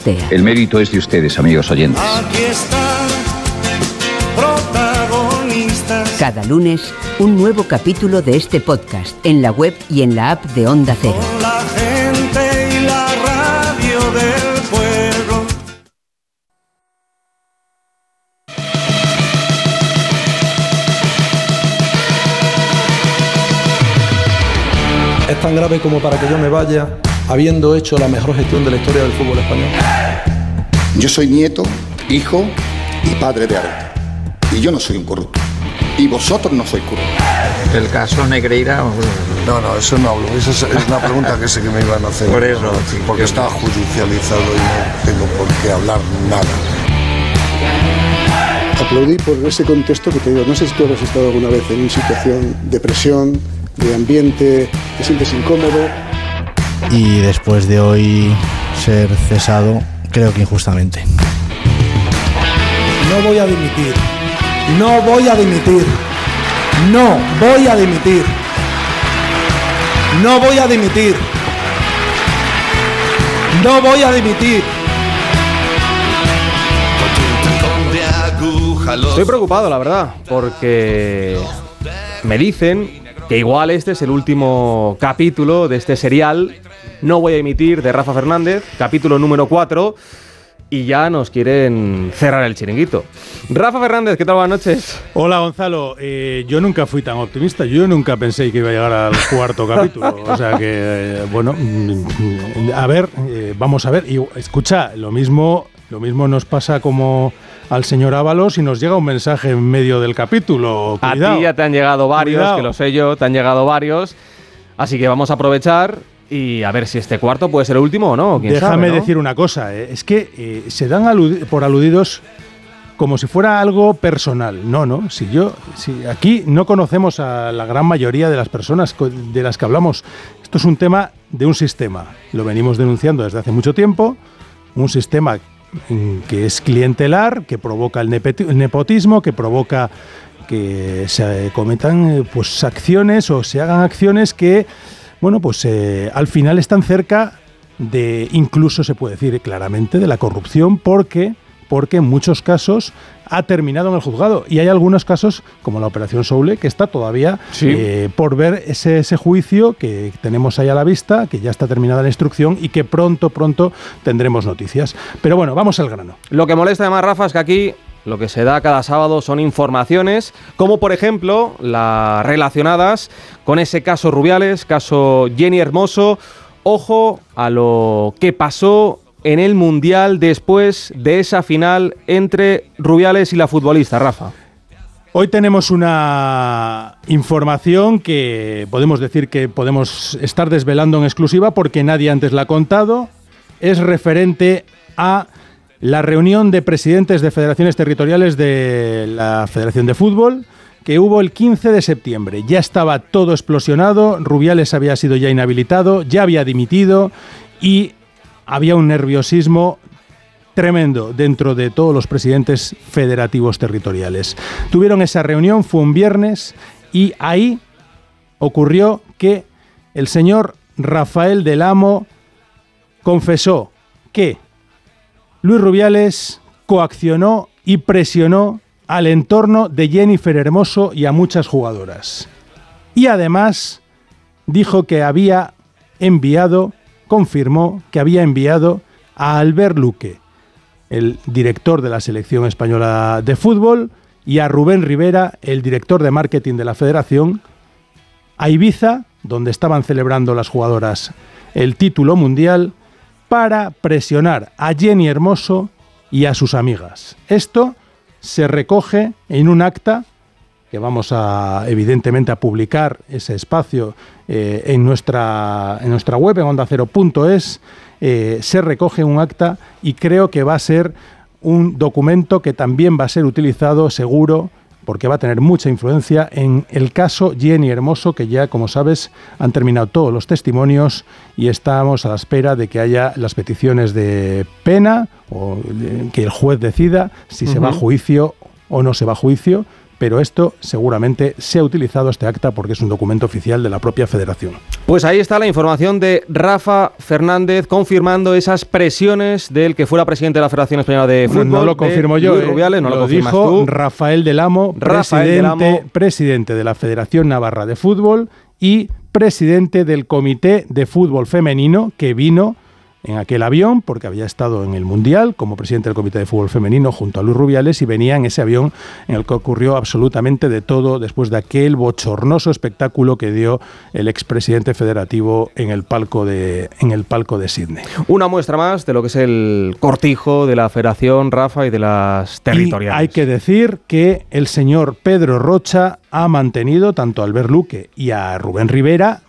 El mérito es de ustedes, amigos oyentes. Aquí están protagonistas. Cada lunes, un nuevo capítulo de este podcast en la web y en la app de Onda Cero. La gente y la radio del pueblo. Es tan grave como para que yo me vaya habiendo hecho la mejor gestión de la historia del fútbol español. Yo soy nieto, hijo y padre de Aaron. Y yo no soy un corrupto. Y vosotros no sois corruptos. El caso Negreira. No, no, eso no hablo. Esa es, es una pregunta que sé que me iban a hacer. Por eso, sí, Porque está judicializado y no tengo por qué hablar nada. Aplaudí por ese contexto que te digo, no sé si tú habrás estado alguna vez en una situación de presión, de ambiente, te sientes incómodo. Y después de hoy ser cesado, creo que injustamente. No voy a dimitir. No voy a dimitir. No voy a dimitir. No voy a dimitir. No voy a dimitir. Estoy preocupado, la verdad, porque me dicen que igual este es el último capítulo de este serial. No voy a emitir de Rafa Fernández, capítulo número 4, y ya nos quieren cerrar el chiringuito. Rafa Fernández, ¿qué tal? Buenas noches. Hola Gonzalo, Eh, yo nunca fui tan optimista, yo nunca pensé que iba a llegar al cuarto capítulo, o sea que, eh, bueno, a ver, eh, vamos a ver, y escucha, lo mismo, lo mismo nos pasa como al señor Ábalos y nos llega un mensaje en medio del capítulo, A ti ya te han llegado varios, Cuidado. que lo sé yo, te han llegado varios. Así que vamos a aprovechar y a ver si este cuarto puede ser el último o no. Déjame sabe, ¿no? decir una cosa, eh, es que eh, se dan aludi- por aludidos como si fuera algo personal. No, no, si yo, si aquí no conocemos a la gran mayoría de las personas de las que hablamos. Esto es un tema de un sistema. Lo venimos denunciando desde hace mucho tiempo. Un sistema mm, que es clientelar, que provoca el nepotismo, que provoca que se cometan eh, pues acciones o se hagan acciones que bueno pues eh, al final están cerca de incluso se puede decir claramente de la corrupción porque porque en muchos casos ha terminado en el juzgado. Y hay algunos casos, como la Operación Soule, que está todavía eh, por ver ese, ese, juicio que tenemos ahí a la vista, que ya está terminada la instrucción y que pronto, pronto tendremos noticias. Pero bueno, vamos al grano. Lo que molesta además, Rafa, es que aquí lo que se da cada sábado son informaciones, como por ejemplo las relacionadas con ese caso Rubiales, caso Jenny Hermoso. Ojo a lo que pasó en el Mundial después de esa final entre Rubiales y la futbolista, Rafa? Hoy tenemos una información que podemos decir que podemos estar desvelando en exclusiva porque nadie antes la ha contado. Es referente a la reunión de presidentes de federaciones territoriales de la Federación de Fútbol que hubo el 15 de septiembre. Ya estaba todo explosionado, Rubiales había sido ya inhabilitado, ya había dimitido y había un nerviosismo tremendo dentro de todos los presidentes federativos territoriales. Tuvieron esa reunión, fue un viernes, y ahí ocurrió que el señor Rafael del Amo confesó que Luis Rubiales coaccionó y presionó al entorno de Jennifer Hermoso y a muchas jugadoras. Y además dijo que había enviado confirmó que había enviado a Albert Luque, el director de la selección española de fútbol, y a Rubén Rivera, el director de marketing de la federación, a Ibiza, donde estaban celebrando las jugadoras el título mundial, para presionar a Jenny Hermoso y a sus amigas. Esto se recoge en un acta que vamos a evidentemente a publicar ese espacio eh, en, nuestra, en nuestra web, en ondacero.es, eh, se recoge un acta y creo que va a ser un documento que también va a ser utilizado seguro porque va a tener mucha influencia en el caso Jenny Hermoso, que ya, como sabes, han terminado todos los testimonios y estamos a la espera de que haya las peticiones de pena o que el juez decida si se va a juicio o no se va a juicio pero esto seguramente se ha utilizado este acta porque es un documento oficial de la propia federación. Pues ahí está la información de Rafa Fernández confirmando esas presiones del que fuera presidente de la Federación Española de Fútbol. No, lo confirmo yo, eh, Rubiales, no lo, dijo Rafael del Amo, presidente, presidente de la Federación Navarra de Fútbol y presidente del Comité de Fútbol Femenino que vino en aquel avión, porque había estado en el Mundial como presidente del Comité de Fútbol Femenino junto a Luis Rubiales y venía en ese avión en el que ocurrió absolutamente de todo después de aquel bochornoso espectáculo que dio el expresidente federativo en el palco de en el palco de Sydney. Una muestra más de lo que es el cortijo de la Federación Rafa y de las territoriales. hay que decir que el señor Pedro Rocha ha mantenido tanto a Albert Luque y a Rubén Rivera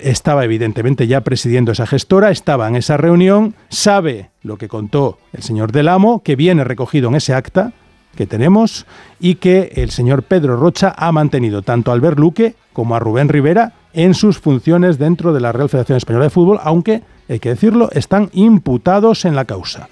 estaba, evidentemente ya presidiendo esa gestora, estaba en esa reunión, sabe lo que contó el señor Del Amo, que viene recogido en ese acta que tenemos y que el señor Pedro Rocha ha mantenido tanto a Albert Luque como a Rubén Rivera en sus funciones dentro de la Real Federación Española de Fútbol, aunque, hay que decirlo, están imputados en la causa.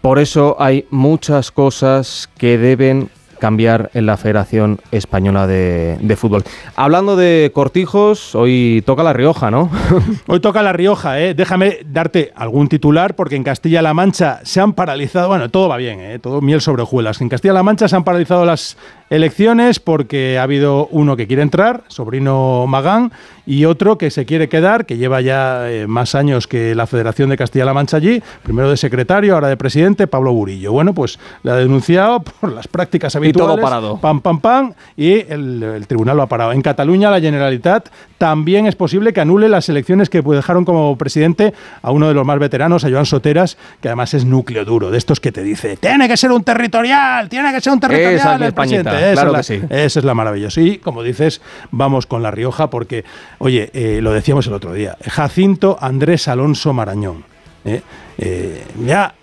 Por eso hay muchas cosas que deben cambiar en la Federación Española de, Fútbol. Hablando de cortijos, hoy toca La Rioja, ¿no? hoy toca La Rioja, ¿eh? Déjame darte algún titular, porque en Castilla-La Mancha se han paralizado, bueno, todo va bien, ¿eh? Todo miel sobre hojuelas. En Castilla-La Mancha se han paralizado las elecciones porque ha habido uno que quiere entrar, sobrino Magán, y otro que se quiere quedar, que lleva ya eh, más años que la Federación de Castilla-La Mancha allí, primero de secretario, ahora de presidente, Pablo Burillo. Bueno, pues le ha denunciado por las prácticas habituales. Y todo parado. Pam, pam, pam, y el, tribunal lo ha parado. En Cataluña, la Generalitat también es posible que anule las elecciones que dejaron como presidente a uno de los más veteranos, a Joan Soteras, que además es núcleo duro, de estos que te dice, tiene que ser un territorial, tiene que ser un territorial el presidente claro que sí. Esa es la maravilla. Y como dices, vamos con La Rioja porque, oye, eh, lo decíamos el otro día, Jacinto Andrés Alonso Marañón. ¿eh? Eh, ya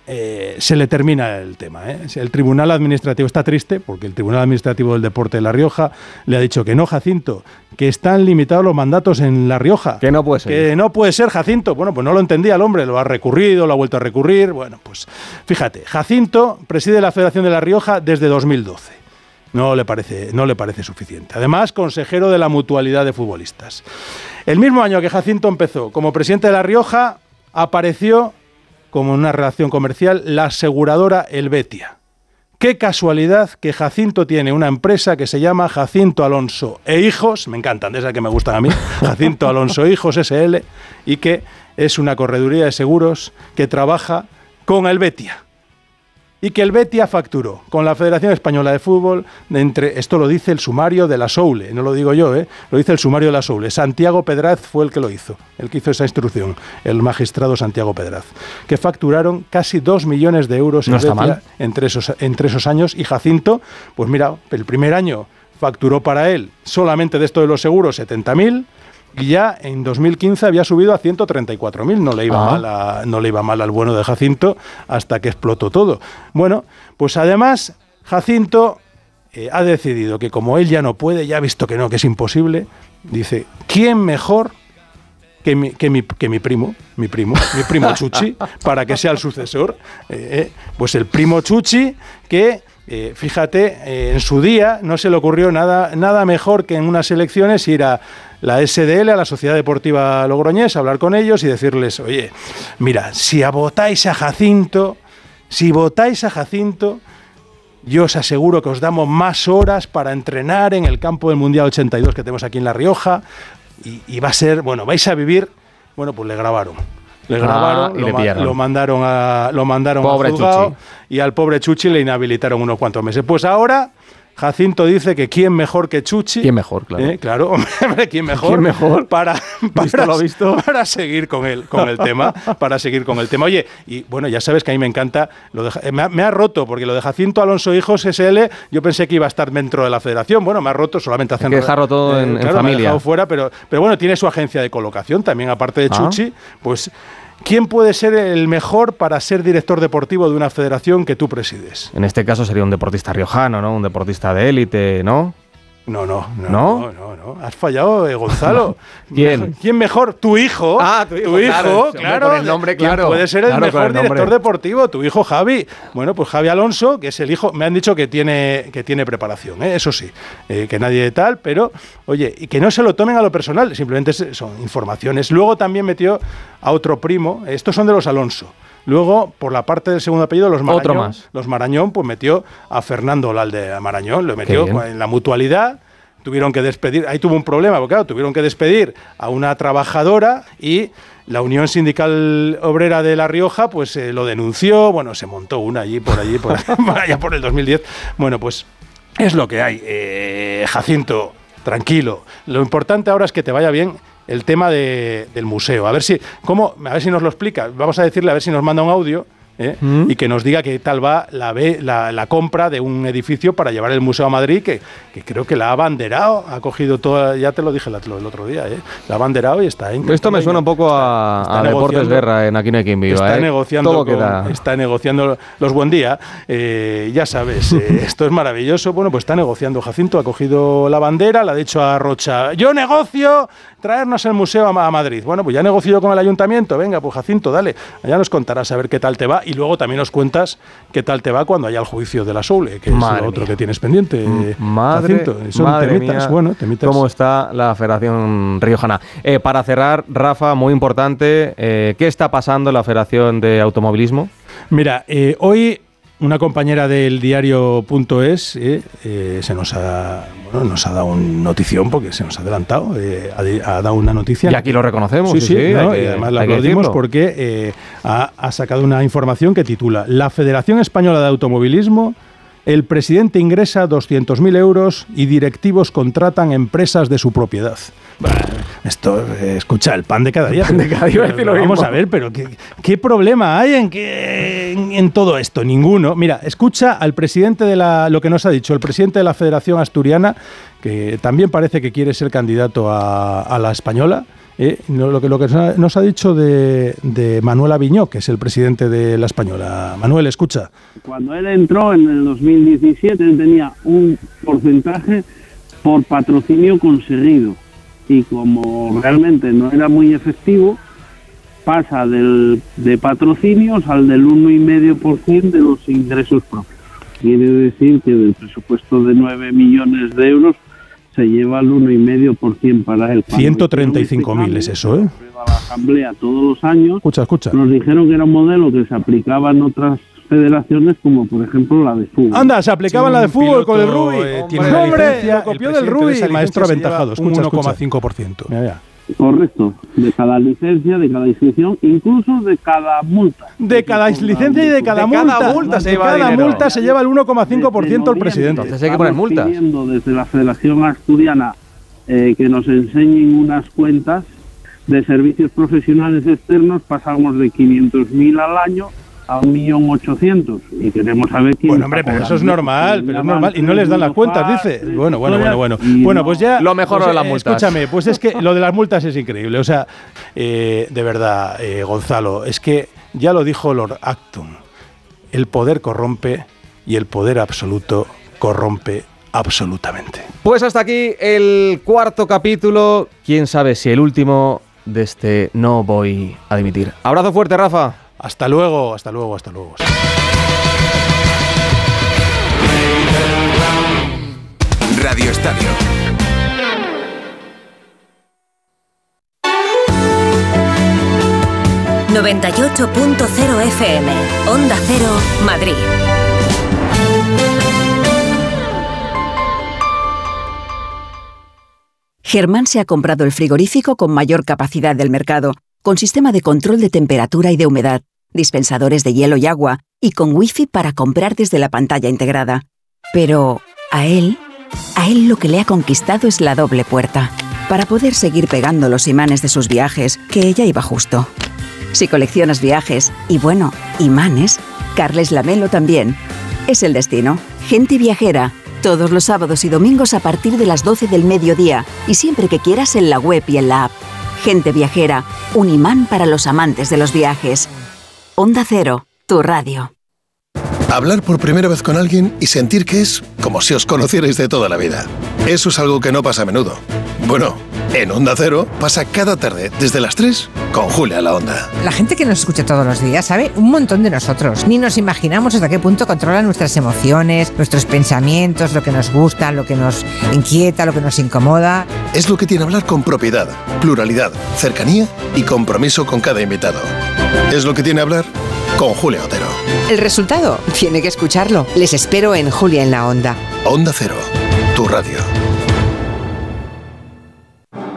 se le termina el tema. El Tribunal Administrativo está triste porque el Tribunal Administrativo del Deporte de La Rioja le ha dicho que no, Jacinto, que están limitados los mandatos en La Rioja. Que no puede ser. Que no puede ser, Jacinto. Bueno, pues no lo entendía el hombre, lo ha recurrido, lo ha vuelto a recurrir. Bueno, pues fíjate, Jacinto preside la Federación de La Rioja desde 2012 No le parece, no le parece suficiente. Además, consejero de la mutualidad de futbolistas. El mismo año que Jacinto empezó como presidente de La Rioja, apareció como una relación comercial la aseguradora Helvetia. Qué casualidad que Jacinto tiene una empresa que se llama Jacinto Alonso e Hijos, me encantan, de esas que me gustan a mí, Jacinto Alonso e Hijos SL, y que es una correduría de seguros que trabaja con Helvetia y que el Betia facturó con la Federación Española de Fútbol, entre, esto lo dice el sumario de la Soule, no lo digo yo, ¿eh? lo dice el sumario de la Soule. Santiago Pedraz fue el que lo hizo, el que hizo esa instrucción, el magistrado Santiago Pedraz, que facturaron casi dos millones de euros en Betia entre, esos, entre esos años y Jacinto, pues mira, el primer año facturó para él solamente de esto de los seguros 70.000 y ya en 2015 había subido a 134.000. No, le iba mal no le iba mal al bueno de Jacinto hasta que explotó todo. Bueno, pues además Jacinto eh, ha decidido que como él ya no puede, ya ha visto que no, que es imposible, dice, ¿quién mejor que mi, que mi, que mi primo, mi primo, mi primo Chuchi, para que sea el sucesor? Eh, eh, pues el primo Chuchi que fíjate, en su día no se le ocurrió nada, nada mejor que en unas elecciones ir a la SDL, a la Sociedad Deportiva Logroñés, hablar con ellos y decirles, oye, mira, si votáis a Jacinto, si votáis a Jacinto, yo os aseguro que os damos más horas para entrenar en el campo del Mundial 82 que tenemos aquí en La Rioja y, va a ser, bueno, vais a vivir, bueno, pues le grabaron. Le ah, grabaron, y lo, lo, mandaron a lo mandaron pobre a y al pobre Chuchi le inhabilitaron unos cuantos meses. Pues ahora Jacinto dice que quién mejor que Chuchi. ¿Quién mejor, claro? ¿Eh? Claro, ¿quién mejor? ¿Quién mejor? Para, para, lo visto? para seguir con el, con el tema. Para seguir con el tema. Oye, y bueno, ya sabes que a mí me encanta. Lo de, me, ha, roto, porque lo de Jacinto Alonso Hijos SL, yo pensé que iba a estar dentro de la federación. Bueno, me ha roto solamente haciendo. Que dejarlo todo en, claro, familia. Me ha dejado fuera, pero, pero bueno, tiene su agencia de colocación también, aparte de ah. Chuchi. Pues ¿Quién puede ser el mejor para ser director deportivo de una federación que tú presides? En este caso sería un deportista riojano, ¿no? Un deportista de élite, ¿no? No, no, no, no, no, no. Has fallado, eh, Gonzalo. ¿Quién? ¿Quién mejor? Tu hijo. Ah, tu hijo. Tu hijo, claro. el nombre, claro. Puede ser el mejor director deportivo, tu hijo Javi. Bueno, pues Javi Alonso, que es el hijo, me han dicho que tiene, que tiene preparación, ¿eh? eso sí, eh, que nadie tal, pero oye, y que no se lo tomen a lo personal, simplemente son informaciones. Luego también metió a otro primo, estos son de los Alonso. Luego, por la parte del segundo apellido, los Marañón, los Marañón, pues metió a Fernando Lalde a Marañón, lo metió en la mutualidad tuvieron que despedir, ahí tuvo un problema, porque claro, tuvieron que despedir a una trabajadora y la Unión Sindical Obrera de La Rioja pues eh, lo denunció, bueno, se montó una allí por allí, por, allá por el 2010. Bueno, pues es lo que hay. Eh, Jacinto, tranquilo. Lo importante ahora es que te vaya bien el tema del museo. A ver si, ¿cómo? A ver si nos lo explica. Vamos a decirle a ver si nos manda un audio ¿eh? y que nos diga qué tal va la, la, la, compra de un edificio para llevar el museo a Madrid, que, que, creo que la ha abanderado, ha cogido toda, ya te lo dije el, otro día, ¿eh? la ha abanderado y está en... Esto me suena un poco a, Deportes Guerra en Aquí no hay quien viva. Está, ¿eh? negociando, está negociando los buen día, ya sabes, esto es maravilloso, bueno, pues está negociando Jacinto, ha cogido la bandera, le ha dicho a Rocha, yo negocio traernos el museo a, Madrid. Bueno, pues ya negocio con el ayuntamiento, venga, pues Jacinto, dale, ya nos contarás a ver qué tal te va y luego también nos cuentas qué tal te va cuando haya el juicio de la Soule, que es lo otro que tienes pendiente. Mm, madre, madre mía, bueno, ¿cómo está la Federación Riojana? Eh, para cerrar, Rafa, muy importante, eh, ¿qué está pasando en la Federación de Automovilismo? Mira, eh, hoy una compañera del diario.es eh, eh, se nos ha, bueno, nos ha dado una notición porque se nos ha adelantado, eh, ha, dado una noticia. Y aquí lo reconocemos. Sí, sí, y además la aplaudimos porque ha, ha sacado una información que titula La Federación Española de Automovilismo el presidente ingresa 200.000 euros y directivos contratan empresas de su propiedad. Esto, eh, escucha, el pan de cada día. vamos a ver, pero ¿qué, problema hay en, que, en, todo esto? Ninguno. Mira, escucha al presidente de la, lo que nos ha dicho, el presidente de la Federación Asturiana, que también parece que quiere ser candidato a la española. Eh, lo que, lo que nos ha dicho de, de, Manuel Aviñó, que es el presidente de la Española. Manuel, escucha. Cuando él entró en el 2017, él tenía un porcentaje por patrocinio conseguido. Y como realmente no era muy efectivo, pasa del, de patrocinios al del 1,5% de los ingresos propios. quiere decir que del presupuesto de 9 millones de euros se lleva el 1,5% para él. Cuando 135.000 es eso, ¿eh? la asamblea todos los años. Escucha, escucha. Nos dijeron que era un modelo que se aplicaba en otras federaciones como por ejemplo la de fútbol. Anda, se aplicaba la de fútbol con el Rubí. eh, Hombre, tiene la hombre, licencia, lo copió el del presidente de maestro aventajado. un escucha. 1,5%. Mira, mira. Correcto, de cada licencia, de cada inscripción, incluso de cada multa. De cada licencia y de cada De cada multa. multa se de lleva cada multa se lleva el 1,5% el presidente. Entonces hay que poner multas. pidiendo desde la Federación Asturiana eh, que nos enseñen unas cuentas de servicios profesionales externos, pasamos de 500.000 al año a 1.800.000 y queremos saber quién Bueno, hombre, pero eso es normal, pero es normal. Y no les dan las cuentas, dice. Bueno, bueno, bueno, bueno. Bueno, no- pues ya. Lo mejor pues, de las eh, multas. Escúchame, pues es que lo de las multas es increíble. O sea, eh, de verdad, eh, Gonzalo, es que ya lo dijo Lord Acton. El poder corrompe y el poder absoluto corrompe absolutamente. Pues hasta aquí el cuarto capítulo. Quién sabe si el último de este No Voy a Dimitir. Abrazo fuerte, Rafa. Hasta luego, hasta luego, hasta luego. Radio Estadio. ...98.0 FM... ...Onda Cero, Madrid... Germán se ha comprado el frigorífico con mayor capacidad del mercado, con sistema de control de temperatura y de humedad, dispensadores de hielo y agua, y con wifi para comprar desde la pantalla integrada. Pero a él, a él lo que le ha conquistado es la doble puerta, para poder seguir pegando los imanes de sus viajes, que ella iba justo. Si coleccionas viajes, y bueno, imanes, Carles Lamelo también. Es el destino. Gente viajera. Todos los sábados y domingos a partir de las 12 del mediodía y siempre que quieras en la web y en la app. Gente viajera. Un imán para los amantes de los viajes. Onda Cero, tu radio. Hablar por primera vez con alguien y sentir que es como si os conocierais de toda la vida. Eso es algo que no pasa a menudo. Bueno, en Onda Cero pasa cada tarde desde las 3 con Julia La Onda. La gente que nos escucha todos los días sabe un montón de nosotros. Ni nos imaginamos hasta qué punto controla nuestras emociones, nuestros pensamientos, lo que nos gusta, lo que nos inquieta, lo que nos incomoda. Es lo que tiene hablar con propiedad, pluralidad, cercanía y compromiso con cada invitado. Es lo que tiene hablar con Julia Otero. El resultado tiene que escucharlo. Les espero en Julia en la Onda. Onda Cero, tu radio.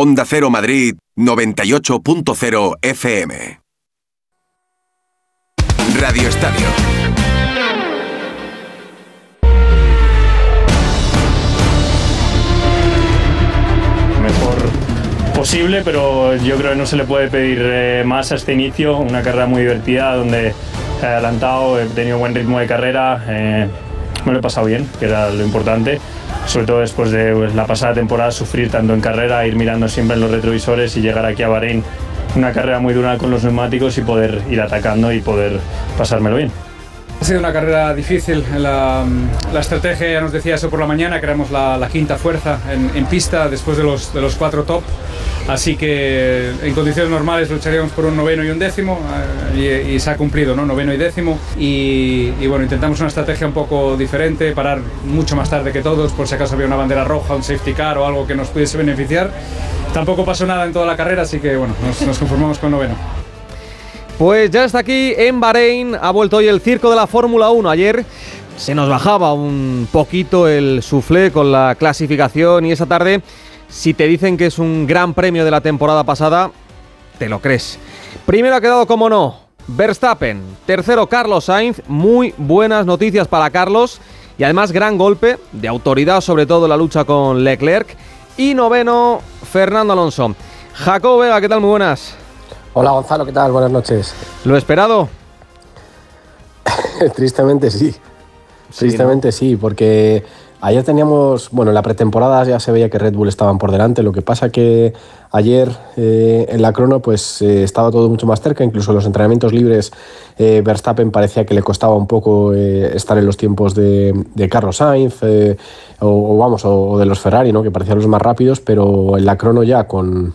Onda Cero Madrid 98.0 FM. Radio Estadio. mejor posible, pero yo creo que no se le puede pedir eh, más a este inicio. Una carrera muy divertida donde he adelantado, he tenido buen ritmo de carrera, eh, me lo he pasado bien, que era lo importante. Sobre todo después de pues, la pasada temporada, sufrir tanto en carrera, ir mirando siempre en los retrovisores y llegar aquí a Bahrein, una carrera muy dura con los neumáticos y poder ir atacando y poder pasármelo bien. Ha sido una carrera difícil. La, la estrategia ya nos decía eso por la mañana, que éramos la, quinta fuerza en, pista después de los, de cuatro top. Así que en condiciones normales lucharíamos por un noveno y un décimo eh, y, se ha cumplido, ¿no? Noveno y décimo. Y, bueno, intentamos una estrategia un poco diferente, parar mucho más tarde que todos, por si acaso había una bandera roja, un safety car o algo que nos pudiese beneficiar. Tampoco pasó nada en toda la carrera, así que bueno, nos conformamos con noveno. Pues ya está aquí en Bahrein, ha vuelto hoy el circo de la Fórmula 1. Ayer se nos bajaba un poquito el suflé con la clasificación y esta tarde, si te dicen que es un gran premio de la temporada pasada, te lo crees. Primero ha quedado, como no, Verstappen. Tercero, Carlos Sainz. Muy buenas noticias para Carlos. Y además, gran golpe de autoridad, sobre todo en la lucha con Leclerc. Y noveno, Fernando Alonso. Jacob Vega, ¿qué tal? Muy buenas. Hola Gonzalo, ¿qué tal? Buenas noches. ¿Lo esperado? Tristemente sí. sí Tristemente ¿no? sí, porque Ayer teníamos, bueno, en la pretemporada ya se veía que Red Bull estaban por delante, lo que pasa que ayer eh, en la crono pues eh, estaba todo mucho más cerca, incluso en los entrenamientos libres eh, Verstappen parecía que le costaba un poco estar en los tiempos de, de Carlos Sainz o, o vamos, o, o de los Ferrari, ¿no? que parecían los más rápidos, pero en la crono ya con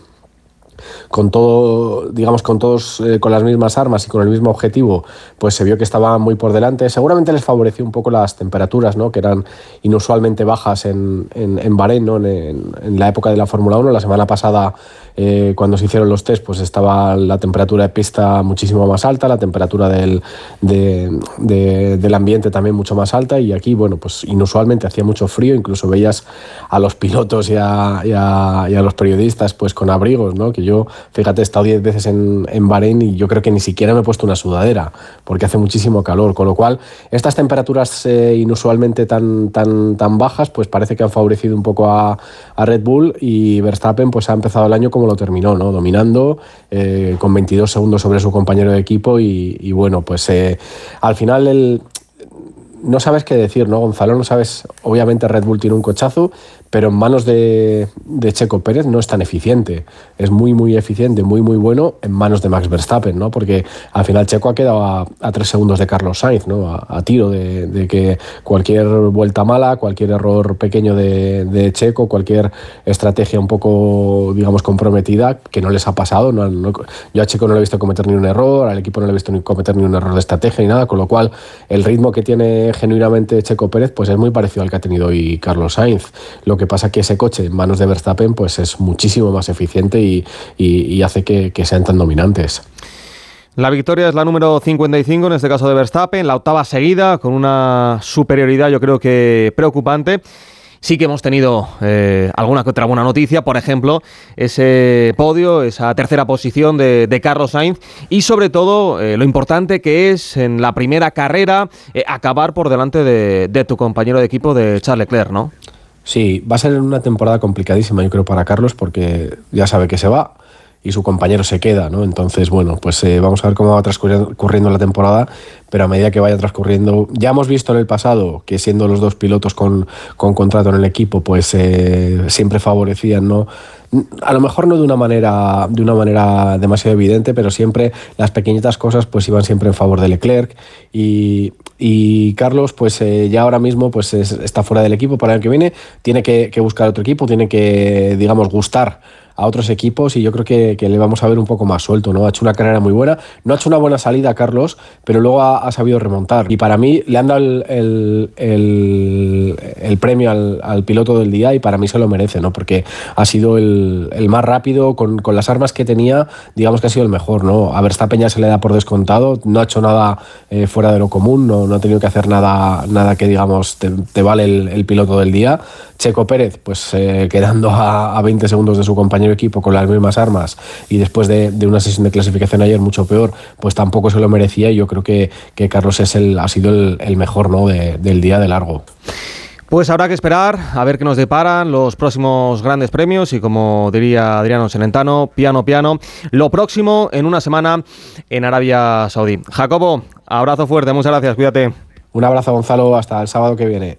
con todo, digamos, con todos eh, con las mismas armas y con el mismo objetivo, pues se vio que estaba muy por delante. Seguramente les favoreció un poco las temperaturas, ¿no? que eran inusualmente bajas en, en, en Bahrein, en, la época de la Fórmula 1. La semana pasada, eh, cuando se hicieron los test, pues estaba la temperatura de pista muchísimo más alta, la temperatura del, de, de, del ambiente también mucho más alta y aquí, bueno, pues inusualmente hacía mucho frío, incluso veías a los pilotos y a, a, los periodistas pues con abrigos, ¿no? Yo Fíjate, he estado 10 veces en, en Bahrein y yo creo que ni siquiera me he puesto una sudadera porque hace muchísimo calor. Con lo cual, estas temperaturas eh, inusualmente tan, tan, tan bajas, pues parece que han favorecido un poco a, a, Red Bull y Verstappen pues ha empezado el año como lo terminó, ¿no? Dominando eh, con 22 segundos sobre su compañero de equipo y, bueno, pues eh, al final el, no sabes qué decir, ¿no, Gonzalo? No sabes, obviamente Red Bull tiene un cochazo, pero en manos de, Checo Pérez no es tan eficiente. Es muy, muy eficiente, muy, muy bueno en manos de Max Verstappen, ¿no? Porque al final Checo ha quedado a, tres segundos de Carlos Sainz, ¿no? A, tiro de, que cualquier vuelta mala, cualquier error pequeño de, Checo, cualquier estrategia un poco, digamos, comprometida, que no les ha pasado. No, yo a Checo no le he visto cometer ni un error, al equipo no le he visto ni cometer ni un error de estrategia ni nada, con lo cual el ritmo que tiene genuinamente Checo Pérez, pues es muy parecido al que ha tenido hoy Carlos Sainz. Lo que pasa que ese coche en manos de Verstappen pues es muchísimo más eficiente y, hace que, que, sean tan dominantes. La victoria es la número 55, en este caso de Verstappen, la octava seguida, con una superioridad yo creo que preocupante. Sí que hemos tenido eh, alguna que otra buena noticia, por ejemplo, ese podio, esa tercera posición de, de Carlos Sainz y sobre todo eh, lo importante que es en la primera carrera eh, acabar por delante de, de tu compañero de equipo de Charles Leclerc, ¿no? Sí, va a ser una temporada complicadísima, yo creo, para Carlos, porque ya sabe que se va y su compañero se queda, ¿no? Entonces, bueno, pues eh, vamos a ver cómo va transcurriendo la temporada, pero a medida que vaya transcurriendo, ya hemos visto en el pasado que siendo los dos pilotos con, con contrato en el equipo, pues eh, siempre favorecían, ¿no? a lo mejor no de una manera de una manera demasiado evidente, pero siempre las pequeñitas cosas pues iban siempre en favor de Leclerc y, y Carlos pues eh, ya ahora mismo pues es, está fuera del equipo para el que viene, tiene que buscar otro equipo, tiene que digamos gustar a otros equipos y yo creo que, que, le vamos a ver un poco más suelto, ¿no? Ha hecho una carrera muy buena, no ha hecho una buena salida Carlos, pero luego ha, ha sabido remontar. Y para mí le han dado el, el, el, el premio al, al, piloto del día y para mí se lo merece, ¿no? Porque ha sido el, más rápido, con, con, las armas que tenía, digamos que ha sido el mejor, ¿no? A Verstappen ya se le da por descontado, no ha hecho nada eh, fuera de lo común, no, no, ha tenido que hacer nada, nada que, digamos, te, te vale el, piloto del día. Checo Pérez, pues eh, quedando a, a 20 segundos de su compañero equipo con las mismas armas y después de, de, una sesión de clasificación ayer mucho peor, pues tampoco se lo merecía y yo creo que, que Carlos es el, ha sido el, el mejor ¿no? De, del día de largo. Pues habrá que esperar a ver qué nos deparan los próximos grandes premios y como diría Adriano Celentano, piano piano. Lo próximo en una semana en Arabia Saudí. Jacobo, abrazo fuerte, muchas gracias, cuídate. Un abrazo Gonzalo, hasta el sábado que viene.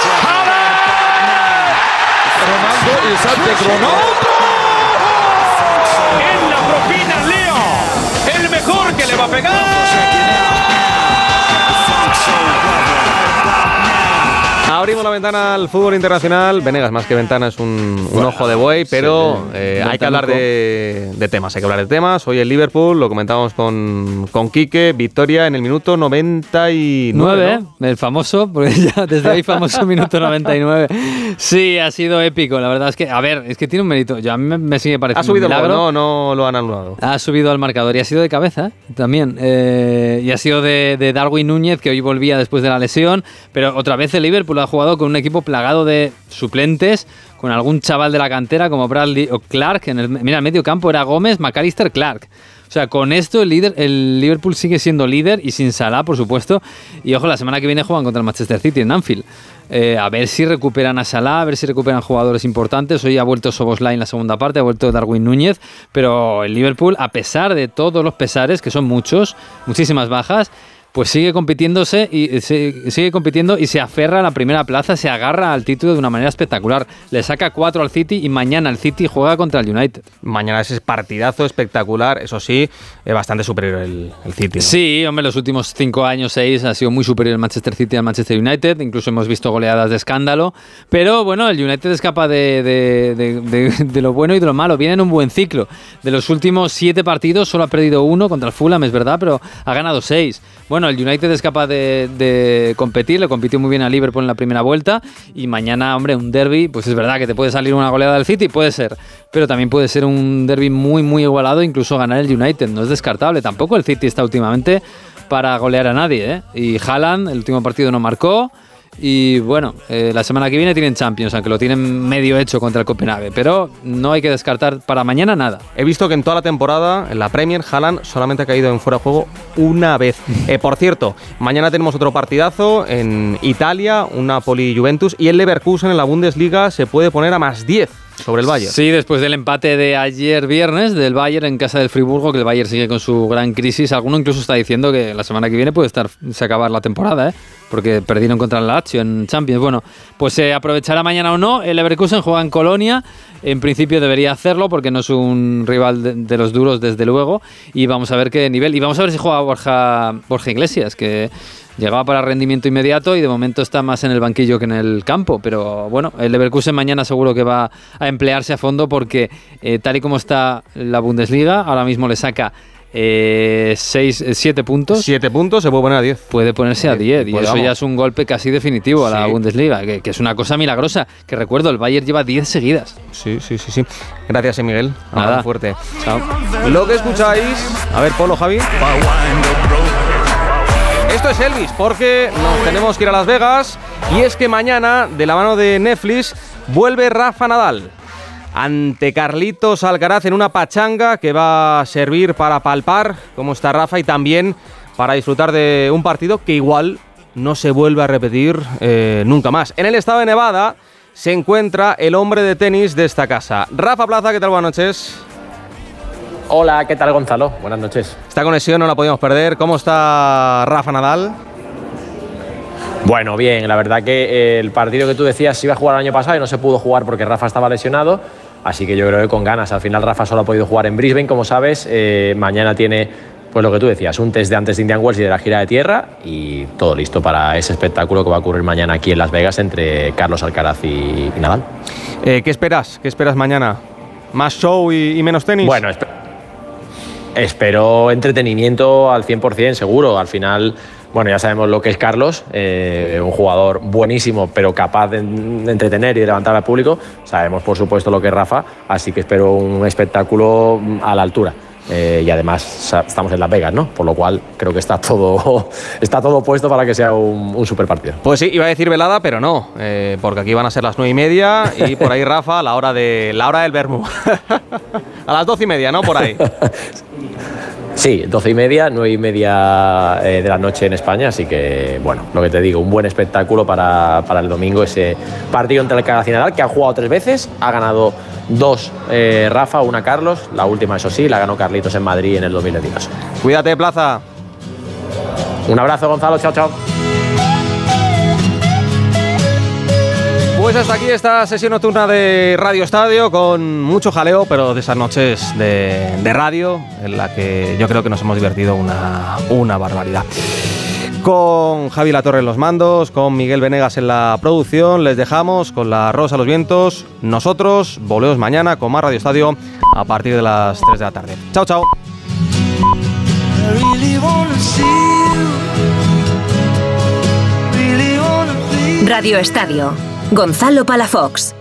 Santi Ronaldo. En la propina Leo. El mejor que le va a pegar. Abrimos la ventana al fútbol internacional. Venegas, más que ventana, es un, un ojo de buey, pero eh, hay que hablar de, de, temas. Hay que hablar de temas. Hoy el Liverpool, lo comentamos con, con Quique, victoria en el minuto 99. 9, ¿no? el famoso, porque ya desde ahí famoso minuto 99. Sí, ha sido épico. La verdad es que, a ver, es que tiene un mérito. Yo, a mí me, me sigue pareciendo. Ha subido un milagro. no, no lo han anulado. Ha subido al marcador y ha sido de cabeza ¿eh? también. Eh, y ha sido de, de Darwin Núñez, que hoy volvía después de la lesión. Pero otra vez el Liverpool ha jugado con un equipo plagado de suplentes, con algún chaval de la cantera como Bradley o Clark. En el, mira, el medio campo era Gómez, McAllister, Clark. O sea, con esto el, líder, el Liverpool sigue siendo líder y sin Salah, por supuesto. Y ojo, la semana que viene juegan contra el Manchester City en Anfield. Eh, a ver si recuperan a Salah, a ver si recuperan jugadores importantes. Hoy ha vuelto Soboslai en la segunda parte, ha vuelto Darwin Núñez. Pero el Liverpool, a pesar de todos los pesares, que son muchos, muchísimas bajas, pues sigue compitiéndose y se- sigue compitiendo y se aferra a la primera plaza, se agarra al título de una manera espectacular. Le saca cuatro al City y mañana el City juega contra el United. Mañana ese partidazo espectacular, eso sí, es bastante superior el, el City. ¿no? Sí, hombre, los últimos cinco años, seis, ha sido muy superior el Manchester City al Manchester United. Incluso hemos visto goleadas de escándalo. Pero bueno, el United es capaz de, de- de- de- de lo bueno y de lo malo. Viene en un buen ciclo. De los últimos siete partidos, solo ha perdido uno contra el Fulham, es verdad, pero ha ganado seis. Bueno, el United es capaz de, competir, le compitió muy bien a Liverpool en la primera vuelta. Y mañana, hombre, un derby, pues es verdad que te puede salir una goleada del City, puede ser. Pero también puede ser un derby muy, muy igualado, incluso ganar el United. No es descartable. Tampoco el City está últimamente para golear a nadie. ¿eh? Y Haaland, el último partido no marcó. Y bueno, eh, la semana que viene tienen Champions, aunque lo tienen medio hecho contra el Copenhague. Pero no hay que descartar para mañana nada. He visto que en toda la temporada, en la Premier, Haaland solamente ha caído en fuera de juego una vez. Eh, por cierto, mañana tenemos otro partidazo en Italia, un Napoli-Juventus, y el Leverkusen en la Bundesliga se puede poner a más 10 sobre el Bayern. Sí, después del empate de ayer viernes del Bayern en casa del Friburgo, que el Bayern sigue con su gran crisis. Alguno incluso está diciendo que la semana que viene puede estar se acabar la temporada, ¿eh? porque perdieron contra el Lazio en Champions. Bueno, pues se aprovechará mañana o no. El Leverkusen juega en Colonia. En principio debería hacerlo porque no es un rival de, de los duros, desde luego. Y vamos a ver qué nivel. Y vamos a ver si juega Borja, Borja Iglesias, que llegaba para rendimiento inmediato y de momento está más en el banquillo que en el campo. Pero bueno, el Leverkusen mañana seguro que va a emplearse a fondo porque eh, tal y como está la Bundesliga, ahora mismo le saca eh, 7 puntos. 7 puntos, se puede poner a 10. Puede ponerse a 10 y pues eso vamos. ya es un golpe casi definitivo a la. Bundesliga, que, que es una cosa milagrosa. Que recuerdo, el Bayern lleva 10 seguidas. Sí, sí, sí, sí. Gracias, eh, Miguel. Nada. Abrazo fuerte. Chao. Lo que escucháis. A ver, Polo, Javi. Esto es Elvis, porque nos tenemos que ir a Las Vegas. Y es que mañana, de la mano de Netflix, vuelve Rafa Nadal. Ante Carlitos Alcaraz en una pachanga que va a servir para palpar cómo está Rafa y también para disfrutar de un partido que igual no se vuelve a repetir eh, nunca más. En el estado de Nevada se encuentra el hombre de tenis de esta casa. Rafa Plaza, ¿qué tal? Buenas noches. Hola, ¿qué tal Gonzalo? Buenas noches. Esta conexión no la podíamos perder. ¿Cómo está Rafa Nadal? Bueno, bien, la verdad que el partido que tú decías se iba a jugar el año pasado y no se pudo jugar porque Rafa estaba lesionado, así que yo creo que con ganas. Al final Rafa solo ha podido jugar en Brisbane, como sabes. eh, mañana tiene, pues lo que tú decías, un test de antes de Indian Wells y de la gira de tierra y todo listo para ese espectáculo que va a ocurrir mañana aquí en Las Vegas entre Carlos Alcaraz y, Nadal. Eh, ¿Qué esperas? ¿Qué esperas mañana? ¿Más show y, y menos tenis? Bueno, espe- espero entretenimiento al 100% seguro. Al final, bueno, ya sabemos lo que es Carlos, eh, un jugador buenísimo, pero capaz de, de entretener y de levantar al público. Sabemos, por supuesto, lo que es Rafa, así que espero un espectáculo mm, a la altura. Eh, y además estamos en Las Vegas, ¿no? Por lo cual creo que está todo, está todo puesto para que sea un, un super partido. Pues sí, iba a decir velada, pero no, eh, porque aquí van a ser las nueve y media y por ahí Rafa a la hora de la hora del Bermú. a las doce y media, ¿no? Por ahí. Sí, doce y media, nueve y media eh, de la noche en España, así que bueno, lo que te digo, un buen espectáculo para, para el domingo, ese partido entre el Nadal, que ha jugado tres veces, ha ganado dos eh, Rafa, una Carlos, la última eso sí, la ganó Carlitos en Madrid en el 2022. Cuídate, Plaza. Un abrazo, Gonzalo, chao, chao. Pues hasta aquí esta sesión nocturna de Radio Estadio con mucho jaleo, pero de esas noches de, radio en la que yo creo que nos hemos divertido una, una barbaridad. Con Javi Latorre en los mandos, con Miguel Venegas en la producción, les dejamos con la Rosa los Vientos. Nosotros volvemos mañana con más Radio Estadio a partir de las 3 de la tarde. Chao, chao. Radio Estadio. Gonzalo Palafox.